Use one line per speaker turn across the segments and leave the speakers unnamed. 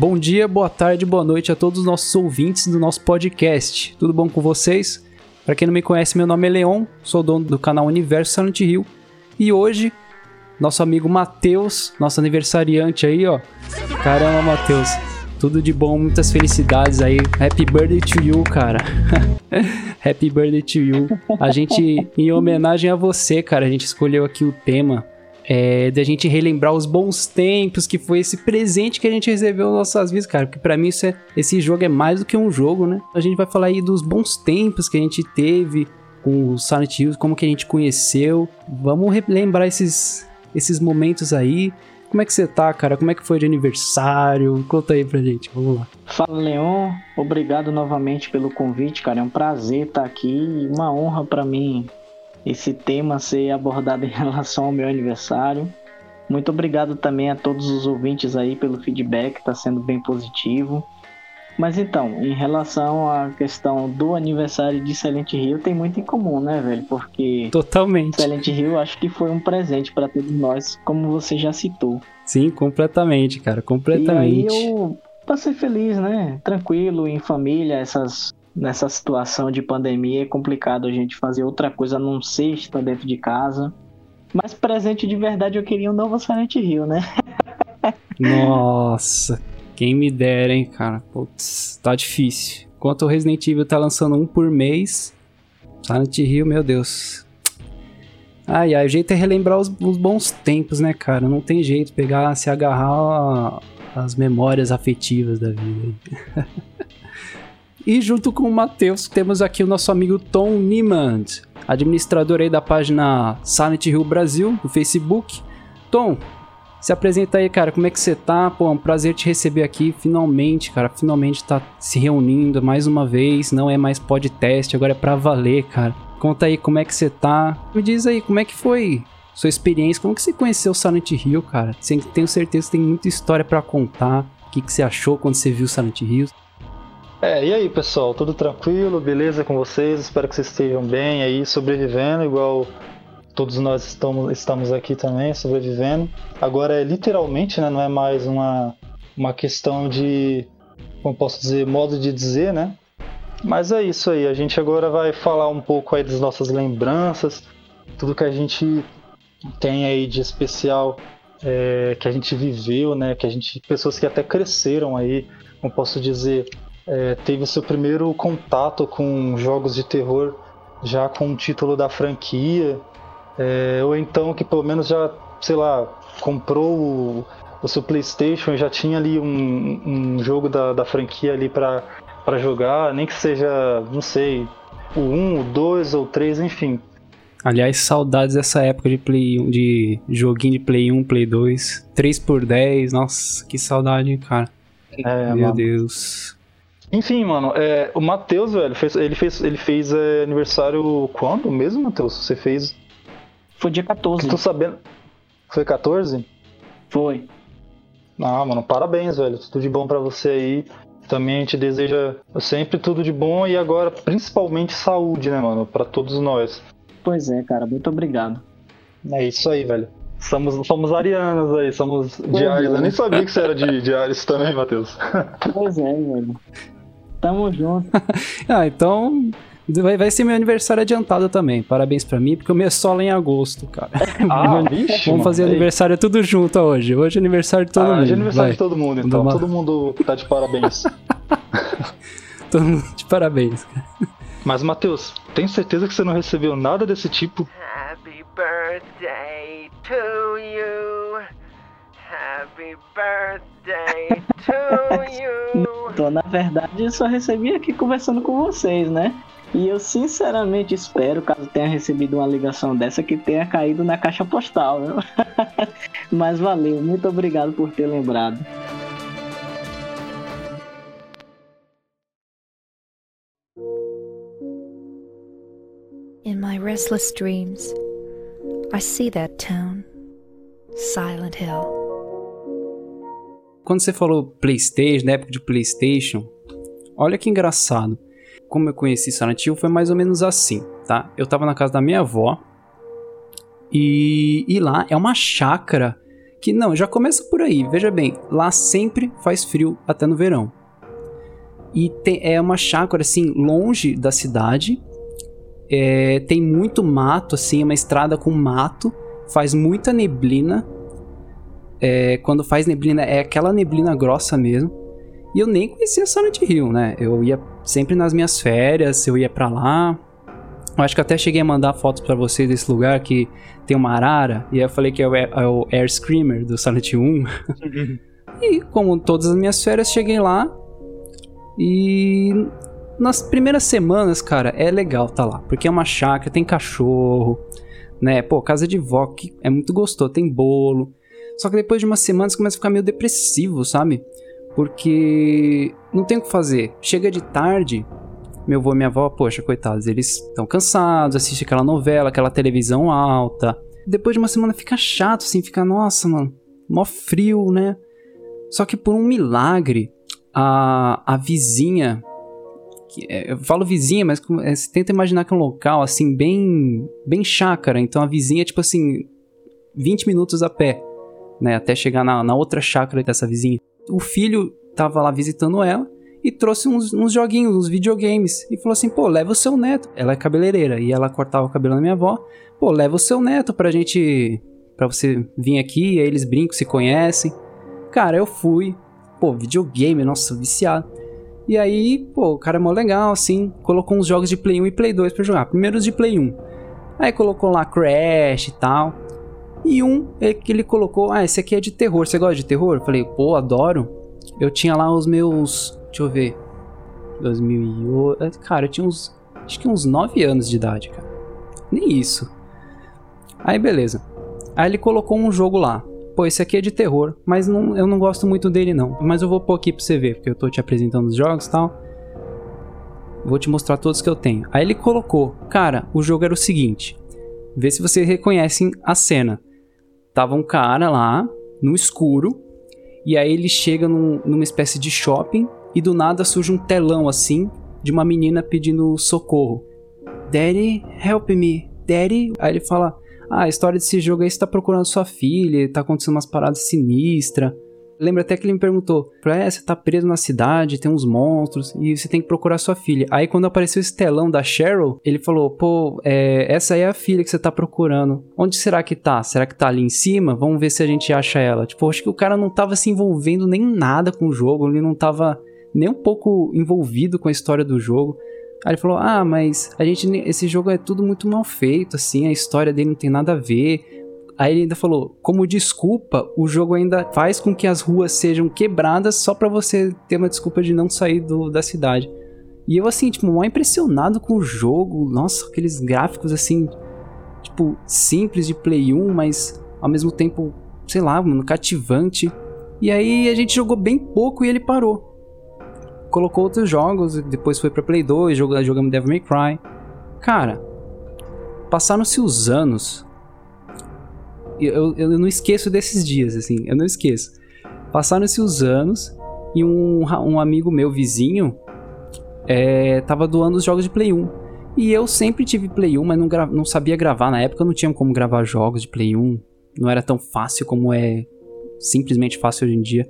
Bom dia, boa tarde, boa noite a todos os nossos ouvintes do nosso podcast. Tudo bom com vocês? Para quem não me conhece, meu nome é Leon, sou dono do canal Universo Silent Hill e hoje nosso amigo Matheus, nosso aniversariante aí, ó. Caramba, Matheus. Tudo de bom, muitas felicidades aí. Happy birthday to you, cara. Happy birthday to you. A gente, em homenagem a você, cara, a gente escolheu aqui o tema é, da gente relembrar os bons tempos, que foi esse presente que a gente recebeu nas nossas vidas, cara. Porque para mim isso é, esse jogo é mais do que um jogo, né? A gente vai falar aí dos bons tempos que a gente teve com o Silent Hill, como que a gente conheceu. Vamos relembrar esses, esses momentos aí. Como é que você tá, cara? Como é que foi de aniversário? Conta aí pra gente, vamos lá.
Fala, Leon. Obrigado novamente pelo convite, cara. É um prazer estar aqui uma honra para mim esse tema ser abordado em relação ao meu aniversário. Muito obrigado também a todos os ouvintes aí pelo feedback, está sendo bem positivo. Mas então, em relação à questão do aniversário de Silent Hill, tem muito em comum, né, velho? Porque.
Totalmente.
Silent Hill acho que foi um presente para todos nós, como você já citou.
Sim, completamente, cara, completamente.
E aí eu passei feliz, né? Tranquilo, em família, essas. Nessa situação de pandemia é complicado a gente fazer outra coisa não ser estar dentro de casa. Mas presente de verdade eu queria um novo Silent Hill, né?
Nossa, quem me dera, hein, cara. Putz, tá difícil. Enquanto o Resident Evil tá lançando um por mês, Silent Hill, meu Deus. Ai, ai, o jeito é relembrar os, os bons tempos, né, cara? Não tem jeito pegar, se agarrar às memórias afetivas da vida. e junto com o Matheus, temos aqui o nosso amigo Tom Niemand, administrador aí da página Silent Hill Brasil, do Facebook. Tom, se apresenta aí, cara, como é que você tá? Pô, é um prazer te receber aqui, finalmente, cara, finalmente tá se reunindo mais uma vez, não é mais podcast, agora é pra valer, cara. Conta aí como é que você tá. Me diz aí, como é que foi sua experiência, como que você conheceu Silent Hill, cara? Tenho certeza que tem muita história para contar. O que, que você achou quando você viu Silent Hill?
É, e aí, pessoal, tudo tranquilo, beleza com vocês? Espero que vocês estejam bem aí, sobrevivendo, igual todos nós estamos, estamos aqui também sobrevivendo. Agora é literalmente, né? Não é mais uma, uma questão de, como posso dizer, modo de dizer, né? Mas é isso aí. A gente agora vai falar um pouco aí das nossas lembranças, tudo que a gente tem aí de especial é, que a gente viveu, né? Que a gente, pessoas que até cresceram aí, como posso dizer, é, teve o seu primeiro contato com jogos de terror já com o título da franquia é, ou então que pelo menos já, sei lá, comprou o, o seu PlayStation e já tinha ali um, um jogo da, da franquia ali para jogar, nem que seja, não sei, o 1, o 2 ou o 3, enfim.
Aliás, saudades dessa época de Play 1, de joguinho de Play 1, Play 2, 3 por 10, nossa, que saudade, cara. É, Meu mano. Deus.
Enfim, mano, é, o Matheus, velho, fez, ele fez, ele fez é, aniversário quando mesmo, Matheus? Você fez
foi dia 14.
Tô sabendo. Foi 14?
Foi.
Ah, mano, parabéns, velho. Tudo de bom para você aí. Também a gente deseja sempre tudo de bom e agora principalmente saúde, né, mano, para todos nós.
Pois é, cara, muito obrigado.
É isso aí, velho. Somos, somos arianos aí, somos pois diários. É. Eu nem sabia que você era de diários também, Matheus.
Pois é, velho. Tamo junto.
ah, então Vai, vai ser meu aniversário adiantado também. Parabéns pra mim, porque o meu é solo em agosto, cara.
Ah, vixe,
Vamos fazer mano. aniversário tudo junto hoje. Hoje é aniversário de todo ah, mundo. Hoje é
aniversário vai. de todo mundo, então. Todo mundo tá de parabéns.
todo mundo de parabéns.
Mas, Matheus, tem certeza que você não recebeu nada desse tipo?
Happy birthday to you. Happy birthday to you.
Então, na verdade, eu só recebi aqui conversando com vocês, né? E eu sinceramente espero, caso tenha recebido uma ligação dessa, que tenha caído na caixa postal. Viu? Mas valeu, muito obrigado por ter lembrado.
In my restless dreams, I see that town, Silent Hill.
Quando você falou PlayStation, na época de PlayStation, olha que engraçado como eu conheci Silent Hill foi mais ou menos assim, tá? Eu tava na casa da minha avó e, e lá é uma chácara Que não, já começa por aí. Veja bem, lá sempre faz frio até no verão. E é uma chácara assim longe da cidade. É, tem muito mato, assim, é uma estrada com mato. Faz muita neblina. É, quando faz neblina, é aquela neblina grossa mesmo. E eu nem conhecia Silent Hill, né? Eu ia sempre nas minhas férias, eu ia para lá. Eu acho que até cheguei a mandar fotos para vocês desse lugar que tem uma arara. E aí eu falei que é o, é o Air Screamer do Silent 1. e como todas as minhas férias, cheguei lá. E nas primeiras semanas, cara, é legal tá lá. Porque é uma chácara, tem cachorro, né? Pô, casa de vó que é muito gostoso, tem bolo. Só que depois de umas semanas começa a ficar meio depressivo, sabe? Porque não tem o que fazer. Chega de tarde, meu avô e minha avó, poxa, coitados, eles estão cansados, assistem aquela novela, aquela televisão alta. Depois de uma semana fica chato, assim, fica, nossa, mano, mó frio, né? Só que por um milagre, a, a vizinha. Que, é, eu falo vizinha, mas é, você tenta imaginar que é um local, assim, bem. bem chácara. Então a vizinha é tipo assim. 20 minutos a pé, né? Até chegar na, na outra chácara dessa vizinha. O filho tava lá visitando ela e trouxe uns, uns, joguinhos, uns videogames. E falou assim: pô, leva o seu neto. Ela é cabeleireira e ela cortava o cabelo da minha avó. Pô, leva o seu neto pra gente. pra você vir aqui. E aí eles brincam, se conhecem. Cara, eu fui. Pô, videogame, nossa, viciado. E aí, pô, o cara é mó legal, assim. Colocou uns jogos de Play 1 e Play 2 pra jogar. Primeiro os de Play 1. Aí colocou lá Crash e tal. E um é que ele colocou: ah, esse aqui é de terror. Você gosta de terror? Eu falei, pô, adoro. Eu tinha lá os meus Deixa eu ver. 2008. É, cara, eu tinha uns. Acho que uns 9 anos de idade, cara. Nem isso. Aí beleza. Aí ele colocou um jogo lá. Pô, esse aqui é de terror, mas não, eu não gosto muito dele não. Mas eu vou pôr aqui pra você ver, porque eu tô te apresentando os jogos e tal. Vou te mostrar todos que eu tenho. Aí ele colocou, cara, o jogo era o seguinte. Vê se vocês reconhecem a cena. Tava um cara lá, no escuro, e aí ele chega num, numa espécie de shopping e do nada surge um telão assim de uma menina pedindo socorro. Daddy, help me. Daddy. Aí ele fala: Ah, a história desse jogo aí você tá procurando sua filha, tá acontecendo umas paradas sinistras. Lembra até que ele me perguntou: é, você tá preso na cidade, tem uns monstros e você tem que procurar sua filha. Aí quando apareceu esse telão da Cheryl, ele falou: pô, é, essa aí é a filha que você tá procurando. Onde será que tá? Será que tá ali em cima? Vamos ver se a gente acha ela. Tipo, acho que o cara não tava se envolvendo nem nada com o jogo, ele não tava nem um pouco envolvido com a história do jogo. Aí ele falou: Ah, mas a gente, esse jogo é tudo muito mal feito, assim, a história dele não tem nada a ver. Aí ele ainda falou: como desculpa, o jogo ainda faz com que as ruas sejam quebradas só para você ter uma desculpa de não sair do, da cidade. E eu, assim, tipo, mal impressionado com o jogo. Nossa, aqueles gráficos, assim, tipo, simples de Play 1, mas ao mesmo tempo, sei lá, mano, cativante. E aí a gente jogou bem pouco e ele parou. Colocou outros jogos, depois foi pra Play 2, jogamos Devil May Cry. Cara, passaram-se os anos eu, eu não esqueço desses dias, assim, eu não esqueço. Passaram-se os anos e um, um amigo meu, vizinho, é, tava doando os jogos de Play 1. E eu sempre tive Play 1, mas não, não sabia gravar. Na época não tinha como gravar jogos de Play 1. Não era tão fácil como é simplesmente fácil hoje em dia.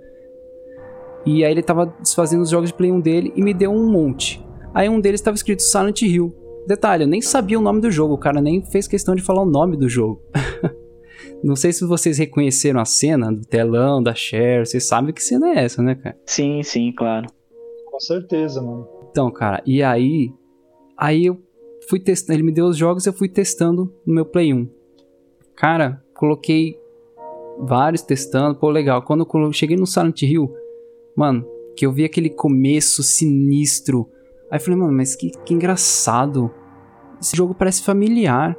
E aí ele tava desfazendo os jogos de Play 1 dele e me deu um monte. Aí um deles estava escrito Silent Hill. Detalhe, eu nem sabia o nome do jogo, o cara nem fez questão de falar o nome do jogo. Não sei se vocês reconheceram a cena do telão, da Cher. Vocês sabem que cena é essa, né, cara?
Sim, sim, claro.
Com certeza, mano.
Então, cara, e aí. Aí eu fui testando. Ele me deu os jogos eu fui testando no meu Play 1. Cara, coloquei vários testando. Pô, legal. Quando eu cheguei no Silent Hill, mano, que eu vi aquele começo sinistro. Aí eu falei, mano, mas que, que engraçado. Esse jogo parece familiar.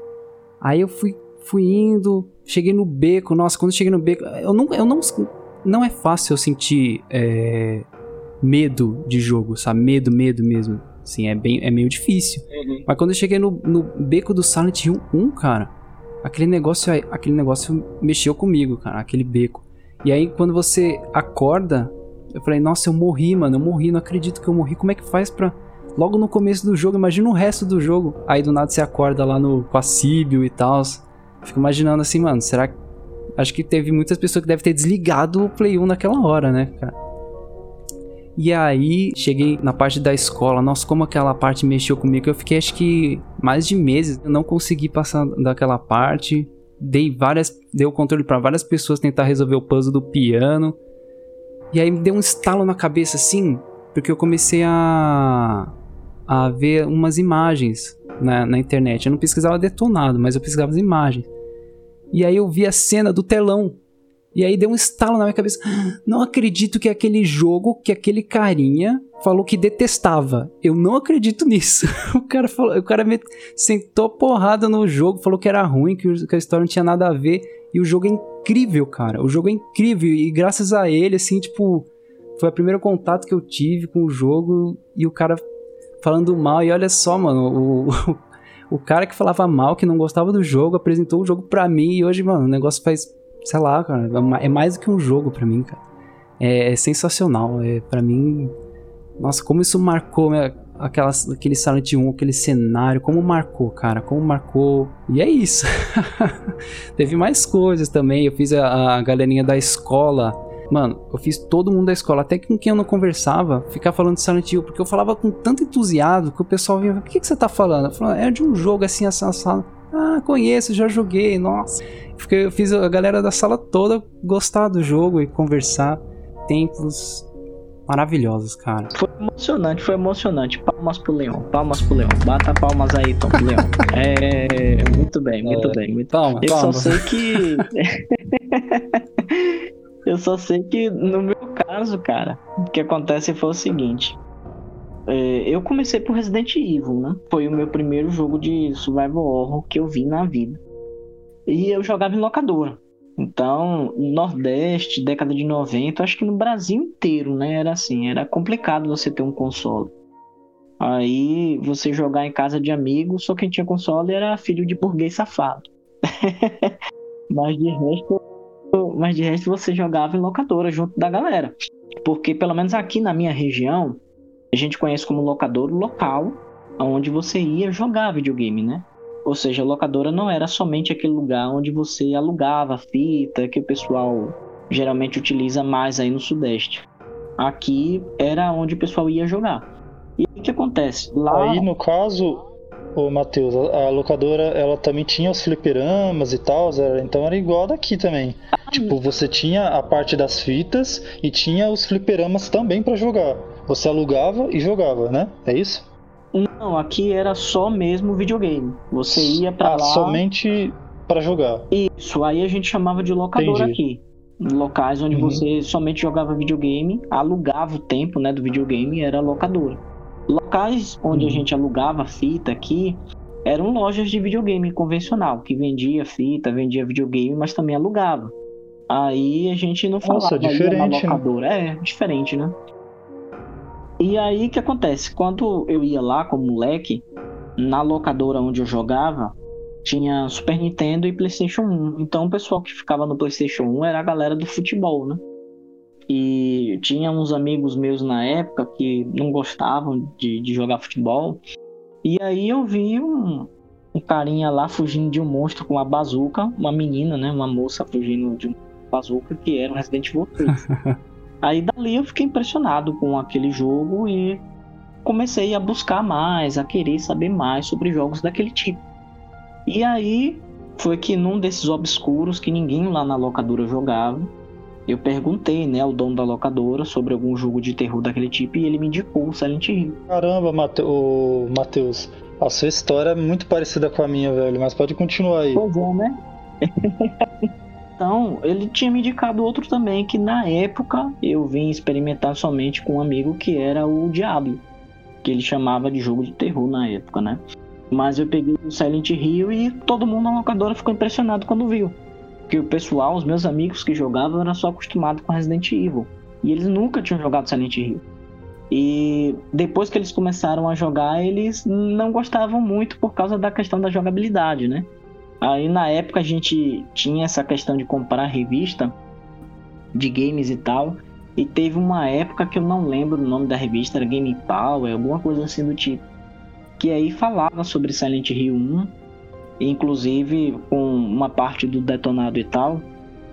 Aí eu fui, fui indo, Cheguei no beco, nossa, quando cheguei no beco, eu não, eu não, não é fácil eu sentir é, medo de jogo, sabe? Medo, medo mesmo. Assim, é, bem, é meio difícil. Uhum. Mas quando eu cheguei no, no beco do Silent Hill 1, cara, aquele negócio, aquele negócio mexeu comigo, cara, aquele beco. E aí, quando você acorda, eu falei, nossa, eu morri, mano, eu morri, não acredito que eu morri. Como é que faz pra. Logo no começo do jogo, imagina o resto do jogo. Aí do nada você acorda lá no Passíbio e tal. Fico imaginando assim, mano, será que Acho que teve muitas pessoas que devem ter desligado o Play 1 naquela hora, né, cara? E aí, cheguei na parte da escola. Nossa, como aquela parte mexeu comigo. Eu fiquei, acho que, mais de meses. Eu não consegui passar daquela parte. Dei várias. Dei o controle para várias pessoas tentar resolver o puzzle do piano. E aí me deu um estalo na cabeça, assim. Porque eu comecei a. a ver umas imagens na, na internet. Eu não pesquisava detonado, mas eu pesquisava as imagens. E aí eu vi a cena do telão e aí deu um estalo na minha cabeça. Não acredito que aquele jogo que aquele carinha falou que detestava. Eu não acredito nisso. O cara falou, o cara me sentou porrada no jogo, falou que era ruim, que a história não tinha nada a ver. E o jogo é incrível, cara. O jogo é incrível. E graças a ele, assim, tipo, foi o primeiro contato que eu tive com o jogo. E o cara falando mal. E olha só, mano, o, cara que falava mal, que não gostava do jogo, apresentou o jogo pra mim. E hoje, mano, o negócio faz sei lá, cara, é mais do que um jogo para mim, cara. É, é sensacional, é para mim, nossa, como isso marcou né, aquela, aquele Silent 1, aquele cenário, como marcou, cara, como marcou. E é isso. Teve mais coisas também, eu fiz a, a galerinha da escola, Mano, eu fiz todo mundo da escola, até com quem eu não conversava, ficar falando de Silent Hill, porque eu falava com tanto entusiasmo que o pessoal vinha, o que, que você tá falando? Eu falava, é de um jogo assim, assado. Ah, conheço, já joguei, nossa. Porque eu fiz a galera da sala toda gostar do jogo e conversar. Tempos maravilhosos, cara.
Foi emocionante, foi emocionante. Palmas pro Leão, palmas pro Leão. Bata palmas aí, Tom, pro Leão. É, muito bem, muito é, bem. Muito...
Palma,
eu
palma.
só sei que. eu só sei que no meu caso, cara, o que acontece foi o seguinte. É, eu comecei por Resident Evil, né? Foi o meu primeiro jogo de survival horror que eu vi na vida. E eu jogava em locadora. Então, Nordeste, década de 90, acho que no Brasil inteiro, né? Era assim, era complicado você ter um console. Aí você jogar em casa de amigos, só quem tinha console era filho de burguês safado. mas de resto, mas de resto você jogava em locadora junto da galera. Porque pelo menos aqui na minha região, a gente conhece como locador local, onde você ia jogar videogame, né? Ou seja, a locadora não era somente aquele lugar onde você alugava fita, que o pessoal geralmente utiliza mais aí no Sudeste. Aqui era onde o pessoal ia jogar. E o que acontece? Lá...
Aí, no caso, o Matheus, a, locadora ela também tinha os fliperamas e tal, então era igual daqui também. Tipo, você tinha a parte das fitas e tinha os fliperamas também para jogar. Você alugava e jogava, né? É isso?
Não, aqui era só mesmo videogame. Você ia para ah, lá.
somente para jogar.
Isso, aí a gente chamava de locadora Entendi. aqui. Locais onde uhum. você somente jogava videogame, alugava o tempo né, do videogame, era locadora. Locais onde uhum. a gente alugava fita aqui eram lojas de videogame convencional, que vendia fita, vendia videogame, mas também alugava. Aí a gente não falava
Nossa, diferente,
na locadora. Né? É, diferente, né? E aí o que acontece? Quando eu ia lá como moleque, na locadora onde eu jogava, tinha Super Nintendo e PlayStation 1. Então o pessoal que ficava no PlayStation 1 era a galera do futebol, né? E tinha uns amigos meus na época que não gostavam de, de jogar futebol. E aí eu vi um, um carinha lá fugindo de um monstro com uma bazuca, uma menina, né? Uma moça fugindo de uma bazuca que era um Resident Evil 3. Aí dali eu fiquei impressionado com aquele jogo e comecei a buscar mais, a querer saber mais sobre jogos daquele tipo. E aí foi que num desses obscuros que ninguém lá na locadora jogava, eu perguntei, né, ao dono da locadora sobre algum jogo de terror daquele tipo e ele me indicou o Silent Hill.
Caramba, Matheus, a sua história é muito parecida com a minha, velho, mas pode continuar aí.
Pois é, né? Então, ele tinha me indicado outro também, que na época eu vim experimentar somente com um amigo que era o Diablo, que ele chamava de jogo de terror na época, né? Mas eu peguei o Silent Hill e todo mundo na locadora ficou impressionado quando viu. Porque o pessoal, os meus amigos que jogavam, eram só acostumados com Resident Evil. E eles nunca tinham jogado Silent Hill. E depois que eles começaram a jogar, eles não gostavam muito por causa da questão da jogabilidade, né? Aí na época a gente tinha essa questão de comprar revista de games e tal. E teve uma época que eu não lembro o nome da revista, era Game Power, alguma coisa assim do tipo. Que aí falava sobre Silent Hill 1, inclusive com uma parte do detonado e tal.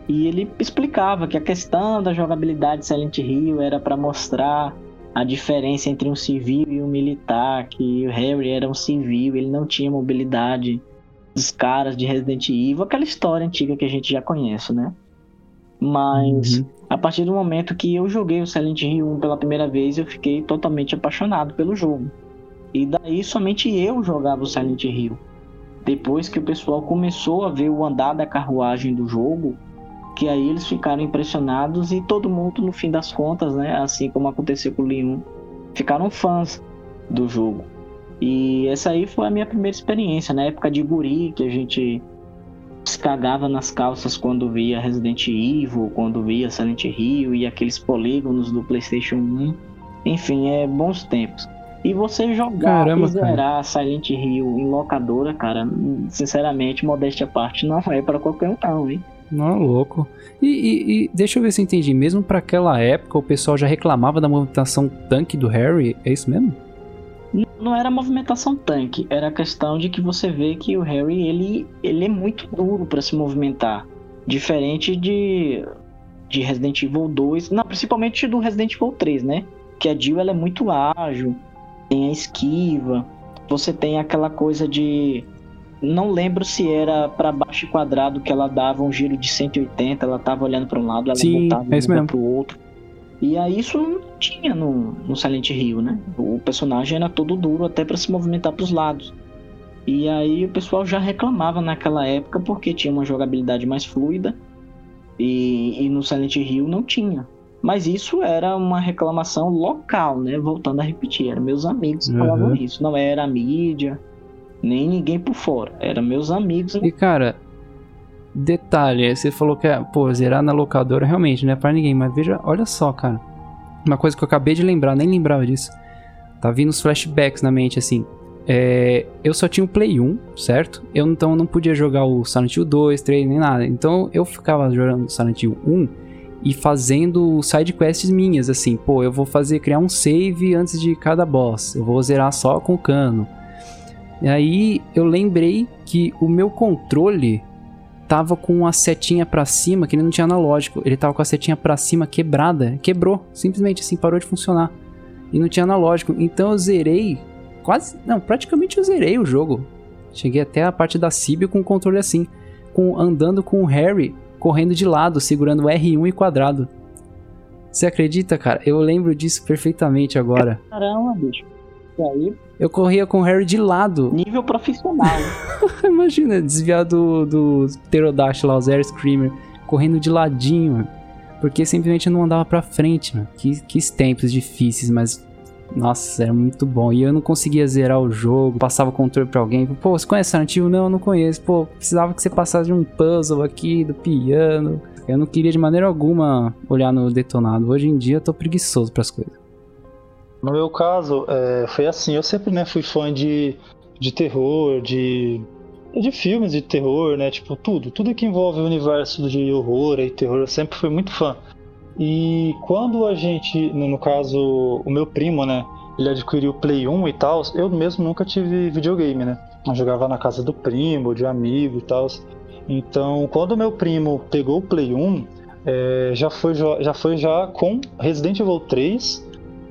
E ele explicava que a questão da jogabilidade de Silent Hill era para mostrar a diferença entre um civil e um militar, que o Harry era um civil, ele não tinha mobilidade dos caras de Resident Evil, aquela história antiga que a gente já conhece, né? Mas
Uhum.
a partir do momento que eu joguei o Silent Hill 1 pela primeira vez, eu fiquei totalmente apaixonado pelo jogo. E daí somente eu jogava o Silent Hill. Depois que o pessoal começou a ver o andar da carruagem do jogo, que aí eles ficaram impressionados e todo mundo, no fim das contas, né, assim como aconteceu com o Leon, ficaram fãs do jogo. E essa aí foi a minha primeira experiência, na época de guri, que a gente se cagava nas calças quando via Resident Evil, quando via Silent Hill e aqueles polígonos do PlayStation 1. Enfim, é bons tempos. E você jogar
Caramba,
e zerar Silent Hill em locadora, cara, sinceramente, modéstia à parte, não é pra qualquer um não, hein?
Não, louco. E, e- e deixa eu ver se eu entendi. Mesmo pra aquela época, o pessoal já reclamava da movimentação tanque do Harry? É isso mesmo?
Não era movimentação tanque, era a questão de que você vê que o Harry ele, ele é muito duro pra se movimentar, diferente de de Resident Evil 2, não, principalmente do Resident Evil 3, né? Que a Jill ela é muito ágil, tem a esquiva, você tem aquela coisa de não lembro se era pra baixo e quadrado que ela dava um giro de 180, ela tava olhando pra um lado, ela
Sim,
voltava
é mesmo.
pro outro. E aí isso não tinha no, no Silent Hill, né? O personagem era todo duro até pra se movimentar pros lados. E aí o pessoal já reclamava naquela época porque tinha uma jogabilidade mais fluida e, e no Silent Hill não tinha. Mas isso era uma reclamação local, né? Voltando a repetir, eram meus amigos que
Uhum.
falavam isso. Não era a mídia, nem ninguém por fora. Eram meus amigos.
E cara, detalhe, você falou que, é, pô, zerar na locadora realmente não é pra ninguém, mas veja, olha só, cara. Uma coisa que eu acabei de lembrar, nem lembrava disso. Tá vindo os flashbacks na mente, assim. É, eu só tinha o Play 1, certo? Eu então não podia jogar o Silent Hill 2, 3, nem nada. Então eu ficava jogando o Silent Hill 1 e fazendo side quests minhas, assim. Pô, eu vou fazer, criar um save antes de cada boss. Eu vou zerar só com o cano. E aí eu lembrei que o meu controle tava com a setinha pra cima, que ele não tinha analógico. Ele tava com a setinha pra cima quebrada. Quebrou. Simplesmente assim, parou de funcionar. E não tinha analógico. Então eu zerei. Quase. Não, praticamente eu zerei o jogo. Cheguei até a parte da Cib com o controle assim. Com, andando com o Harry correndo de lado, segurando o R1 e quadrado. Você acredita, cara? Eu lembro disso perfeitamente agora.
Caramba, bicho. E aí,
Eu corria com o Harry de lado.
nível profissional.
Imagina, desviar do, do lá, o Zero Screamer, correndo de ladinho, mano. Porque simplesmente não andava pra frente, mano. Que, que tempos difíceis, mas. Nossa, era muito bom. E eu não conseguia zerar o jogo, passava o controle pra alguém. Pô, você conhece Silent? Não, eu não conheço. Pô, precisava que você passasse de um puzzle aqui, do piano. Eu não queria de maneira alguma olhar no detonado. Hoje em dia eu tô preguiçoso pras coisas.
No meu caso, é, foi assim, eu sempre né, fui fã de, de terror, de, de filmes de terror, né? Tipo, tudo. Tudo que envolve o universo de horror e terror, eu sempre fui muito fã. E quando a gente, no no caso, o meu primo, né? Ele adquiriu o Play 1 e tal, eu mesmo nunca tive videogame, né? Eu jogava na casa do primo, de amigo e tal. Então, quando o meu primo pegou o Play 1, é, já, foi, já foi já com Resident Evil 3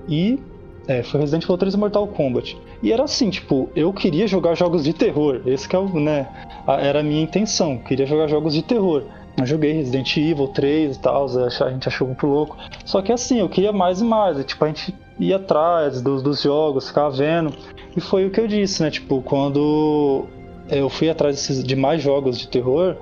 e é, foi Resident Evil 3 e Mortal Kombat. E era assim, tipo, eu queria jogar jogos de terror. Esse que é o, né, era a minha intenção. Queria jogar jogos de terror. Eu joguei Resident Evil 3 e tal, a gente achou muito louco. Só que assim, eu queria mais e mais. Tipo, a gente ia atrás dos, dos jogos, ficava vendo. E foi o que eu disse, né? Tipo, quando eu fui atrás de mais jogos de terror,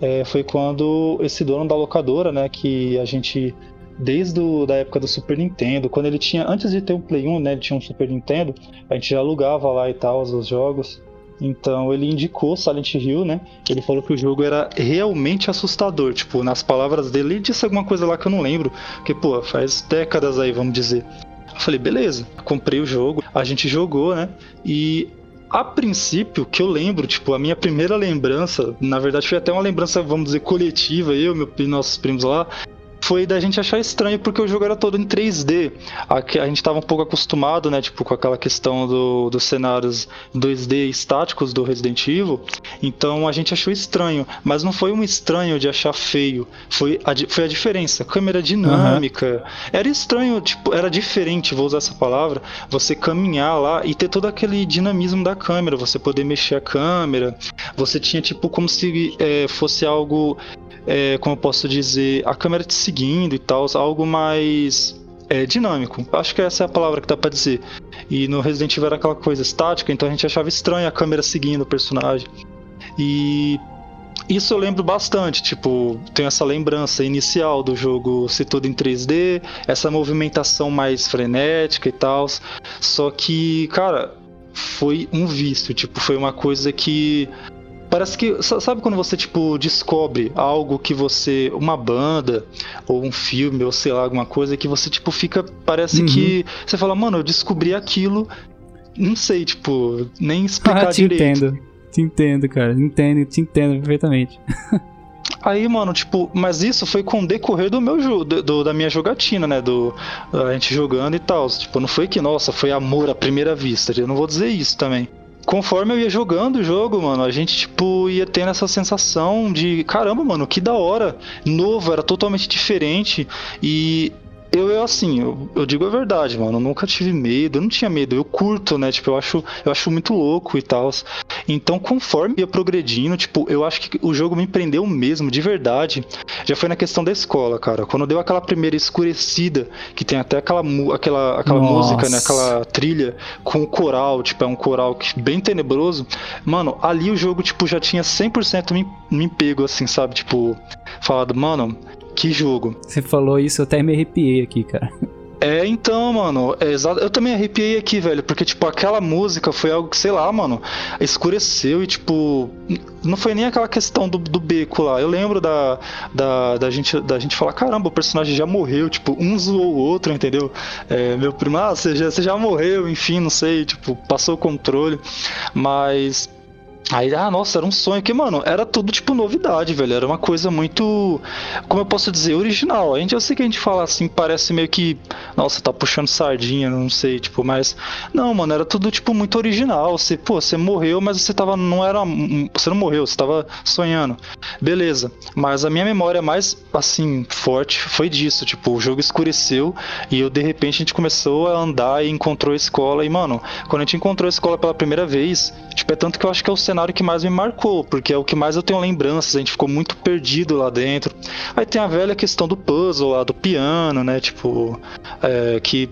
é, foi quando esse dono da locadora, né, que a gente desde o, da época do Super Nintendo, quando ele tinha antes de ter um Play 1, né, ele tinha um Super Nintendo, a gente já alugava lá e tal os jogos. Então ele indicou Silent Hill, né? Ele falou que o jogo era realmente assustador, tipo, nas palavras dele, ele disse alguma coisa lá que eu não lembro, porque pô, faz décadas aí, vamos dizer. Eu falei, beleza, comprei o jogo, a gente jogou, né? E a princípio, que eu lembro, tipo, a minha primeira lembrança, na verdade foi até uma lembrança, vamos dizer, coletiva, eu e nossos primos lá, foi da gente achar estranho porque o jogo era todo em 3D. A, a gente estava um pouco acostumado, né, tipo, com aquela questão do, dos cenários 2D estáticos do Resident Evil. Então a gente achou estranho, mas não foi um estranho de achar feio, foi a, foi a diferença. Câmera dinâmica. Uhum. Era estranho, tipo, era diferente, vou usar essa palavra, você caminhar lá e ter todo aquele dinamismo da câmera, você poder mexer a câmera. Você tinha, tipo, como se é, fosse algo é, como eu posso dizer, a câmera te seguindo e tal, algo mais é, dinâmico. Acho que essa é a palavra que dá pra dizer. E no Resident Evil era aquela coisa estática, então a gente achava estranho a câmera seguindo o personagem. E isso eu lembro bastante, tipo, tenho essa lembrança inicial do jogo ser todo em 3D, essa movimentação mais frenética e tal. Só que, cara, foi um vício, tipo, foi uma coisa que Parece que. Sabe quando você, tipo, descobre algo que você. Uma banda, ou um filme, ou sei lá, alguma coisa, que você, tipo, fica. Parece uhum. que. Você fala, mano, eu descobri aquilo. Não sei, tipo, nem explicar ah, te direito.
entendo. Te entendo, cara. Entendo, te entendo perfeitamente.
Aí, mano, tipo, mas isso foi com o decorrer do meu jogo, da minha jogatina, né? Do a gente jogando e tal. Tipo, não foi que, nossa, foi amor à primeira vista. Eu não vou dizer isso também conforme eu ia jogando o jogo, mano, a gente, tipo, ia tendo essa sensação de caramba, mano, que da hora. Novo, era totalmente diferente. E eu, eu assim, eu, eu, digo a verdade, mano. Eu nunca tive medo, eu não tinha medo. Eu curto, né? Tipo, eu acho, eu acho muito louco e tal. Então, conforme ia progredindo, tipo, eu acho que o jogo me prendeu mesmo, de verdade. Já foi na questão da escola, cara. Quando deu aquela primeira escurecida, que tem até aquela, aquela, aquela música, né? Aquela trilha com o coral, tipo, é um coral bem tenebroso. Mano, ali o jogo, tipo, já tinha 100% me, me pego, assim, sabe? Tipo, falado, mano, que jogo.
Você falou isso, eu até me arrepiei aqui, cara.
É, então, mano, é exato. Eu também arrepiei aqui, velho, porque, tipo, aquela música foi algo que, sei lá, mano, escureceu e, tipo, não foi nem aquela questão do, do beco lá. Eu lembro da, da, da, gente, da gente falar, caramba, o personagem já morreu, tipo, um zoou o outro, entendeu? É, meu primo, ah, você já, você já morreu, enfim, não sei, tipo, passou o controle, mas Aí, ah, nossa, era um sonho que, mano, era tudo tipo novidade, velho. Era uma coisa muito, como eu posso dizer, original. A gente, eu sei que a gente fala assim, parece meio que, nossa, tá puxando sardinha, não sei, tipo, mas não, mano, era tudo tipo muito original. Você, pô, você morreu, mas você tava, não era, você não morreu, você tava sonhando. Beleza. Mas a minha memória mais, assim, forte foi disso, tipo, o jogo escureceu e eu, de repente, a gente começou a andar e encontrou a escola. E, mano, quando a gente encontrou a escola pela primeira vez, tipo, é tanto que eu acho que é o que mais me marcou, porque é o que mais eu tenho lembranças, a gente ficou muito perdido lá dentro. Aí tem a velha questão do puzzle lá, do piano, né? Tipo, é, que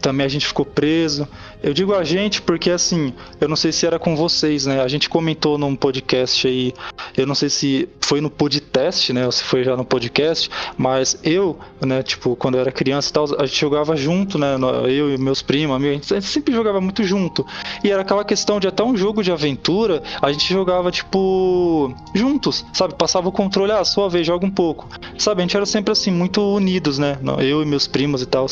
também a gente ficou preso. Eu digo a gente porque, assim, eu não sei se era com vocês, né? A gente comentou num podcast aí, eu não sei se foi no podcast, né? Ou se foi já no podcast, mas eu, né, tipo, quando eu era criança e tal, a gente jogava junto, né? Eu e meus primos, amigos, a gente sempre jogava muito junto. E era aquela questão de até um jogo de aventura, a gente jogava, tipo, juntos, sabe? Passava o controle, ah, sua vez, joga um pouco. Sabe? A gente era sempre assim, muito unidos, né? Eu e meus primos e tal.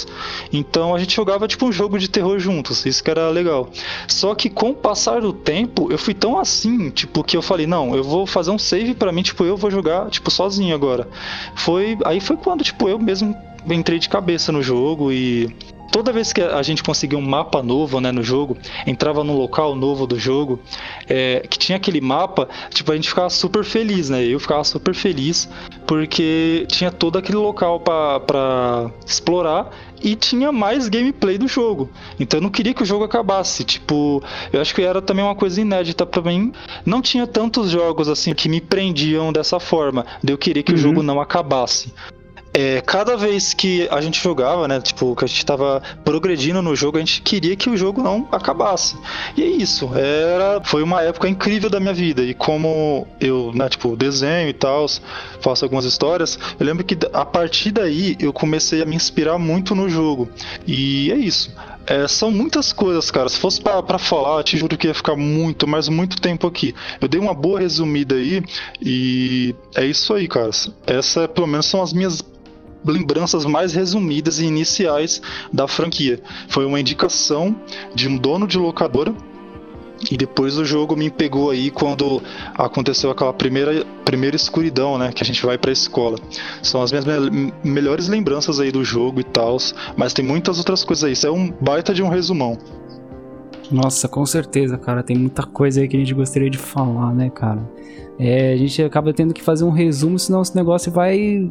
Então a gente jogava, tipo, um jogo de terror juntos. Isso que era legal. Só que com o passar do tempo, eu fui tão assim, tipo, que eu falei, não, eu vou fazer um save para mim, tipo, eu vou jogar, tipo, sozinho agora. Foi, aí foi quando, tipo, eu mesmo entrei de cabeça no jogo e toda vez que a gente conseguia um mapa novo né, no jogo, entrava num local novo do jogo, é, que tinha aquele mapa, tipo, a gente ficava super feliz, né? Eu ficava super feliz porque tinha todo aquele local para explorar e tinha mais gameplay do jogo. Então eu não queria que o jogo acabasse. Tipo, eu acho que era também uma coisa inédita para mim. Não tinha tantos jogos assim que me prendiam dessa forma. De eu querer que uhum. o jogo não acabasse. É, cada vez que a gente jogava, né, tipo, que a gente tava progredindo no jogo, a gente queria que o jogo não acabasse. E é isso, era, foi uma época incrível da minha vida. E como eu, né, tipo, desenho e tal, faço algumas histórias, eu lembro que a partir daí eu comecei a me inspirar muito no jogo. E é isso. É, são muitas coisas, cara. Se fosse para falar, te juro que ia ficar muito, mas muito tempo aqui. Eu dei uma boa resumida aí e é isso aí, cara. Essa, pelo menos, são as minhas lembranças mais resumidas e iniciais da franquia. Foi uma indicação de um dono de locadora E depois do jogo me pegou aí quando aconteceu aquela primeira, primeira escuridão, né? Que a gente vai pra escola. São as minhas me melhores lembranças aí do jogo e tal. Mas tem muitas outras coisas aí. Isso é um baita de um resumão.
Nossa, com certeza, cara. Tem muita coisa aí que a gente gostaria de falar, né, cara? É, a gente acaba tendo que fazer um resumo, senão esse negócio vai.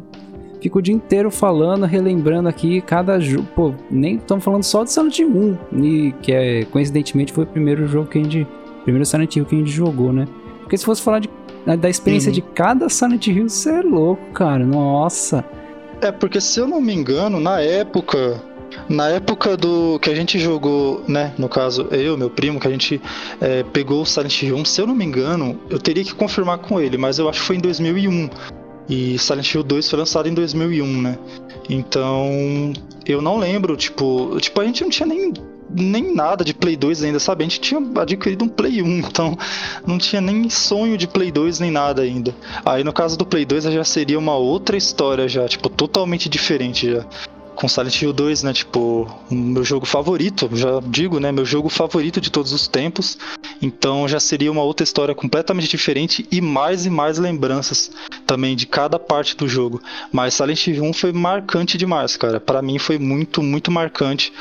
Fica o dia inteiro falando, relembrando aqui cada jogo. Pô, nem estamos falando só de Silent 1, e, que é, coincidentemente foi o primeiro jogo que a gente. Primeiro Silent Hill que a gente jogou, né? Porque se fosse falar de, da experiência uhum. de cada Silent Hill, você é louco, cara. Nossa.
É, porque se eu não me engano, na época na época do que a gente jogou, né? No caso, eu, meu primo, que a gente é, pegou o Silent Hill 1, se eu não me engano, eu teria que confirmar com ele, mas eu acho que foi em 2001. E Silent Hill 2 foi lançado em 2001, né? Então, eu não lembro, tipo, tipo a gente não tinha nem nem nada de Play 2 ainda, sabe? A gente tinha adquirido um Play 1, então não tinha nem sonho de Play 2 nem nada ainda. Aí no caso do Play 2 já seria uma outra história já, tipo, totalmente diferente já com Silent Hill 2, né? Tipo, meu jogo favorito, já digo, né? Meu jogo favorito de todos os tempos. Então já seria uma outra história completamente diferente e mais e mais lembranças também de cada parte do jogo. Mas Silent Hill 1 foi marcante demais, cara. Para mim foi muito, muito marcante.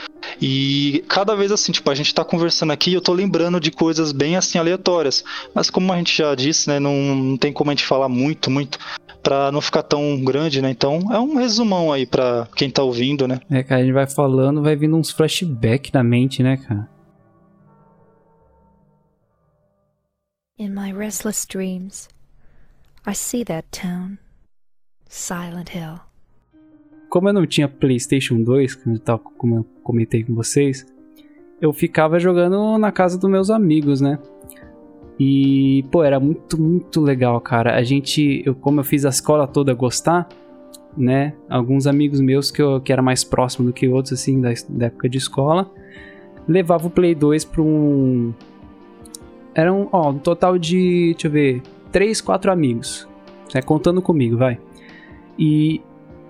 E cada vez assim, tipo, a gente tá conversando aqui, eu tô lembrando de coisas bem assim aleatórias. Mas como a gente já disse, né, não, não tem como a gente falar muito, muito para não ficar tão grande, né? Então é um resumão aí para quem tá ouvindo, né?
É, cara, a gente vai falando, vai vindo uns flashbacks na mente, né, cara?
In my restless dreams, I see that town, Silent Hill.
Como eu não tinha PlayStation 2, como eu comentei com vocês, eu ficava jogando na casa dos meus amigos, né? E, pô, era muito, muito legal, cara. A gente, eu, como eu fiz a escola toda gostar, né? Alguns amigos meus que, eu, que era mais próximo do que outros, assim, da, da época de escola, levava o Play 2 pra um. Era um, ó, um total de, deixa eu ver, 3, 4 amigos. Né, contando comigo, vai. E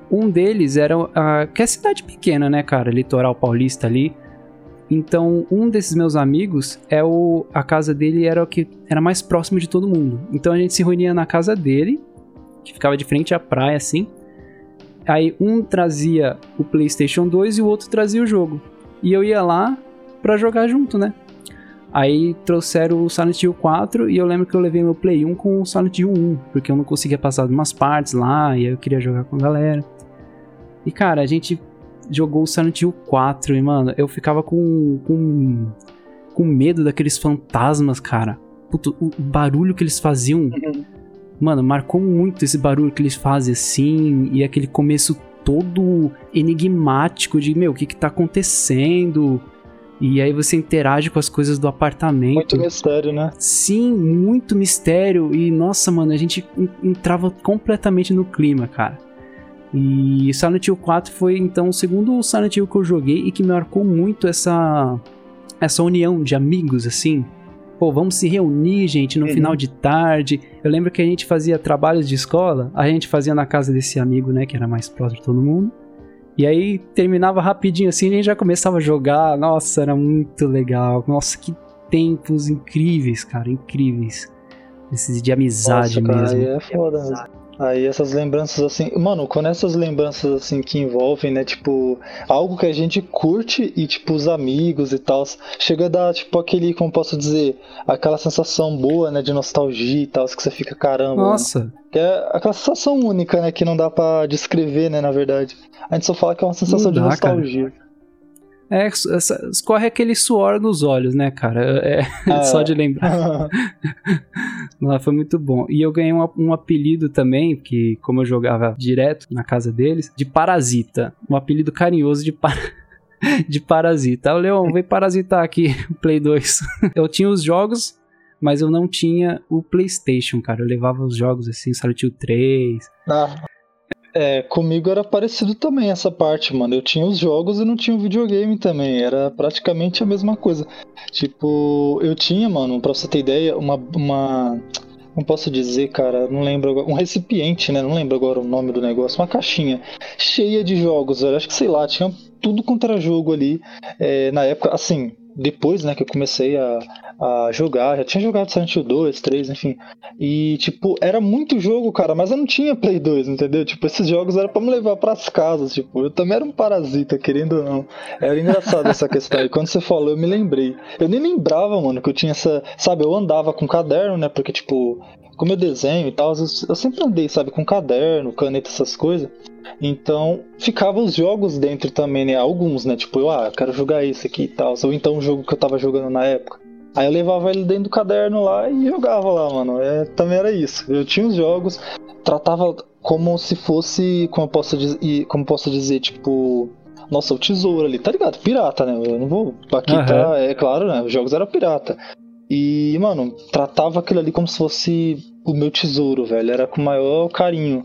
um deles era. A, que é cidade pequena, né, cara? Litoral paulista ali. Então, um desses meus amigos, é o a casa dele era o que era mais próximo de todo mundo. Então a gente se reunia na casa dele, que ficava de frente à praia assim. Aí um trazia o PlayStation 2 e o outro trazia o jogo. E eu ia lá para jogar junto, né? Aí trouxeram o Silent Hill 4 e eu lembro que eu levei meu Play 1 com o Silent Hill 1, porque eu não conseguia passar de umas partes lá e eu queria jogar com a galera. E cara, a gente jogou o Silent Hill 4 e, mano, eu ficava com, com, com medo daqueles fantasmas, cara. Puto, o barulho que eles faziam, uhum. mano, marcou muito esse barulho que eles fazem assim, e aquele começo todo enigmático de, meu, o que que tá acontecendo? E aí você interage com as coisas do apartamento.
Muito mistério, né?
Sim, muito mistério. E nossa, mano, a gente entrava completamente no clima, cara. E Silent Hill 4 foi então o segundo Silent Hill que eu joguei e que me marcou muito essa essa união de amigos assim. Pô, vamos se reunir, gente, no uhum. final de tarde. Eu lembro que a gente fazia trabalhos de escola, a gente fazia na casa desse amigo, né, que era mais próximo de todo mundo. E aí terminava rapidinho assim, a gente já começava a jogar. Nossa, era muito legal. Nossa, que tempos incríveis, cara, incríveis. Esses de amizade Nossa, cara, mesmo.
é foda mesmo. Aí essas lembranças assim, mano, quando essas lembranças assim que envolvem, né, tipo, algo que a gente curte e tipo os amigos e tal, chega a dar tipo aquele, como posso dizer, aquela sensação boa, né, de nostalgia e tal, que você fica caramba.
Nossa.
Mano. Que é aquela sensação única, né, que não dá para descrever, né, na verdade. A gente só fala que é uma sensação dá, de nostalgia. Cara.
É, escorre aquele suor nos olhos, né, cara? É, é. só de lembrar. Lá foi muito bom. E eu ganhei um, um, apelido também, que como eu jogava direto na casa deles, de Parasita. Um apelido carinhoso de par... de Parasita. O Leon, vem parasitar aqui o Play 2. eu tinha os jogos, mas eu não tinha o PlayStation, cara. Eu levava os jogos assim, Silent Hill 3.
Ah. É, comigo era parecido também essa parte, mano. Eu tinha os jogos e não tinha o videogame também. Era praticamente a mesma coisa. Tipo, eu tinha, mano, pra você ter ideia, uma. uma não posso dizer, cara, não lembro agora. Um recipiente, né? Não lembro agora o nome do negócio. Uma caixinha cheia de jogos, velho. Acho que sei lá, tinha tudo contra jogo ali. É, na época, assim, depois, né, que eu comecei a, a jogar. Já tinha jogado Silent Hill 2, 3, enfim. E, tipo, era muito jogo, cara, mas eu não tinha Play 2, entendeu? Tipo, esses jogos eram para me levar pras casas, tipo, eu também era um parasita, querendo ou não. Era engraçado essa questão. E quando você falou, eu me lembrei. Eu nem lembrava, mano, que eu tinha essa. Sabe, eu andava com caderno, né? Porque, tipo, como eu desenho e tal, eu sempre andei, sabe, com caderno, caneta, essas coisas. Então, ficavam os jogos dentro também, né? Alguns, né? Tipo, eu, ah, quero jogar esse aqui e tal. Ou então o jogo que eu tava jogando na época. Aí eu levava ele dentro do caderno lá e jogava lá, mano. É, também era isso. Eu tinha os jogos, tratava como se fosse, como eu posso dizer, como posso dizer, tipo, nossa, o tesouro ali, tá ligado? Pirata, né? Eu não vou. Aqui uhum. tá, é claro, né? Os jogos eram pirata. E, mano, tratava aquilo ali como se fosse o meu tesouro, velho. Era com o maior carinho.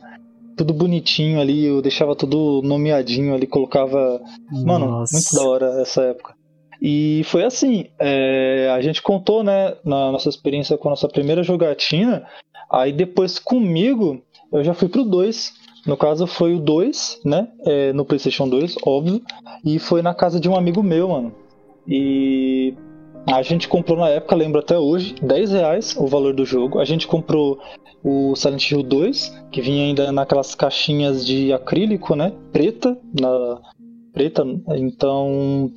Tudo bonitinho ali, eu deixava tudo nomeadinho ali, colocava. Mano, Nossa. muito da hora essa época. E foi assim, é, a gente contou, né, na nossa experiência com a nossa primeira jogatina, aí depois comigo, eu já fui pro 2, no caso foi o 2, né, é, no Playstation 2, óbvio, e foi na casa de um amigo meu, mano. E a gente comprou na época, lembro até hoje, 10 reais o valor do jogo. A gente comprou o Silent Hill 2, que vinha ainda naquelas caixinhas de acrílico, né, preta, na preta, então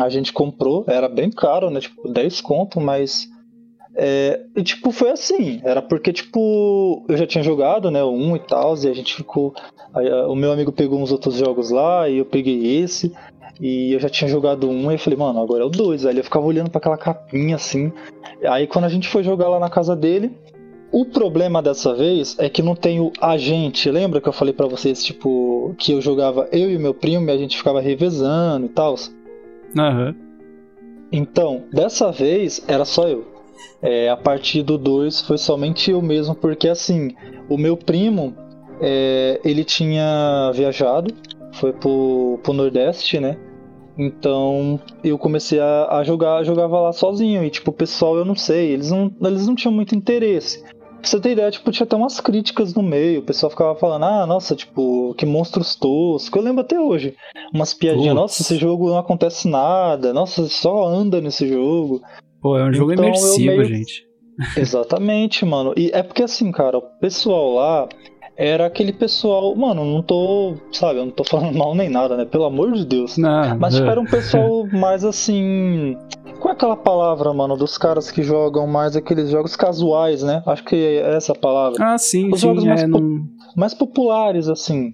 a gente comprou, era bem caro, né? Tipo, 10 conto, mas. É, e tipo, foi assim. Era porque, tipo, eu já tinha jogado, né? O 1 e tal, e a gente ficou. Aí, o meu amigo pegou uns outros jogos lá, e eu peguei esse. E eu já tinha jogado um e eu falei, mano, agora é o 2. Aí eu ficava olhando para aquela capinha assim. Aí quando a gente foi jogar lá na casa dele, o problema dessa vez é que não tem o agente. Lembra que eu falei para vocês, tipo, que eu jogava eu e meu primo e a gente ficava revezando e tal?
Uhum.
Então, dessa vez era só eu. É, a partir do 2 foi somente eu mesmo, porque assim, o meu primo, é, ele tinha viajado, foi pro, pro Nordeste, né? Então eu comecei a, a jogar, jogava lá sozinho. E tipo, o pessoal, eu não sei, eles não, eles não tinham muito interesse. Pra você ter ideia, tipo, tinha até umas críticas no meio. O pessoal ficava falando, ah, nossa, tipo, que monstros toscos. Eu lembro até hoje. Umas piadinhas, nossa, esse jogo não acontece nada. Nossa, só anda nesse jogo.
Pô, é um jogo então, imersivo, meio... gente.
Exatamente, mano. E é porque assim, cara, o pessoal lá era aquele pessoal. Mano, não tô. Sabe, eu não tô falando mal nem nada, né? Pelo amor de Deus.
Não,
Mas tipo, era um pessoal mais assim. Qual é aquela palavra, mano, dos caras que jogam mais aqueles jogos casuais, né? Acho que é essa a palavra.
Ah, sim,
Os
sim.
jogos mais,
é,
po
não...
mais populares, assim.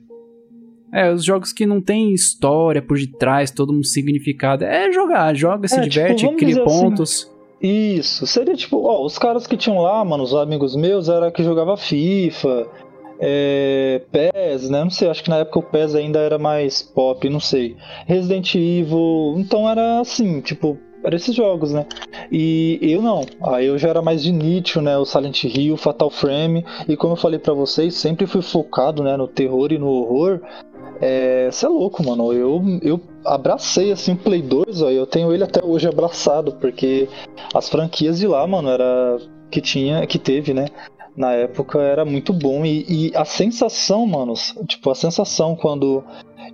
É, os jogos que não tem história por detrás, todo um significado. É jogar, joga, se
É, tipo,
diverte,
vamos
cria
assim,
pontos.
Isso, seria tipo, ó, os caras que tinham lá, mano, os amigos meus, era que jogava FIFA, é, PES, né? Não sei, acho que na época o PES ainda era mais pop, não sei. Resident Evil, então era assim, tipo, eram esses jogos, né? E eu não, aí eu já era mais de nicho, né? O Silent Hill, Fatal Frame, e como eu falei pra vocês, sempre fui focado, né, no terror e no horror. É, você é louco, mano. Eu, eu abracei assim o Play 2, ó, eu tenho ele até hoje abraçado, porque as franquias de lá, mano, era que tinha, que teve, né? Na época era muito bom e, e a sensação, manos, tipo, a sensação quando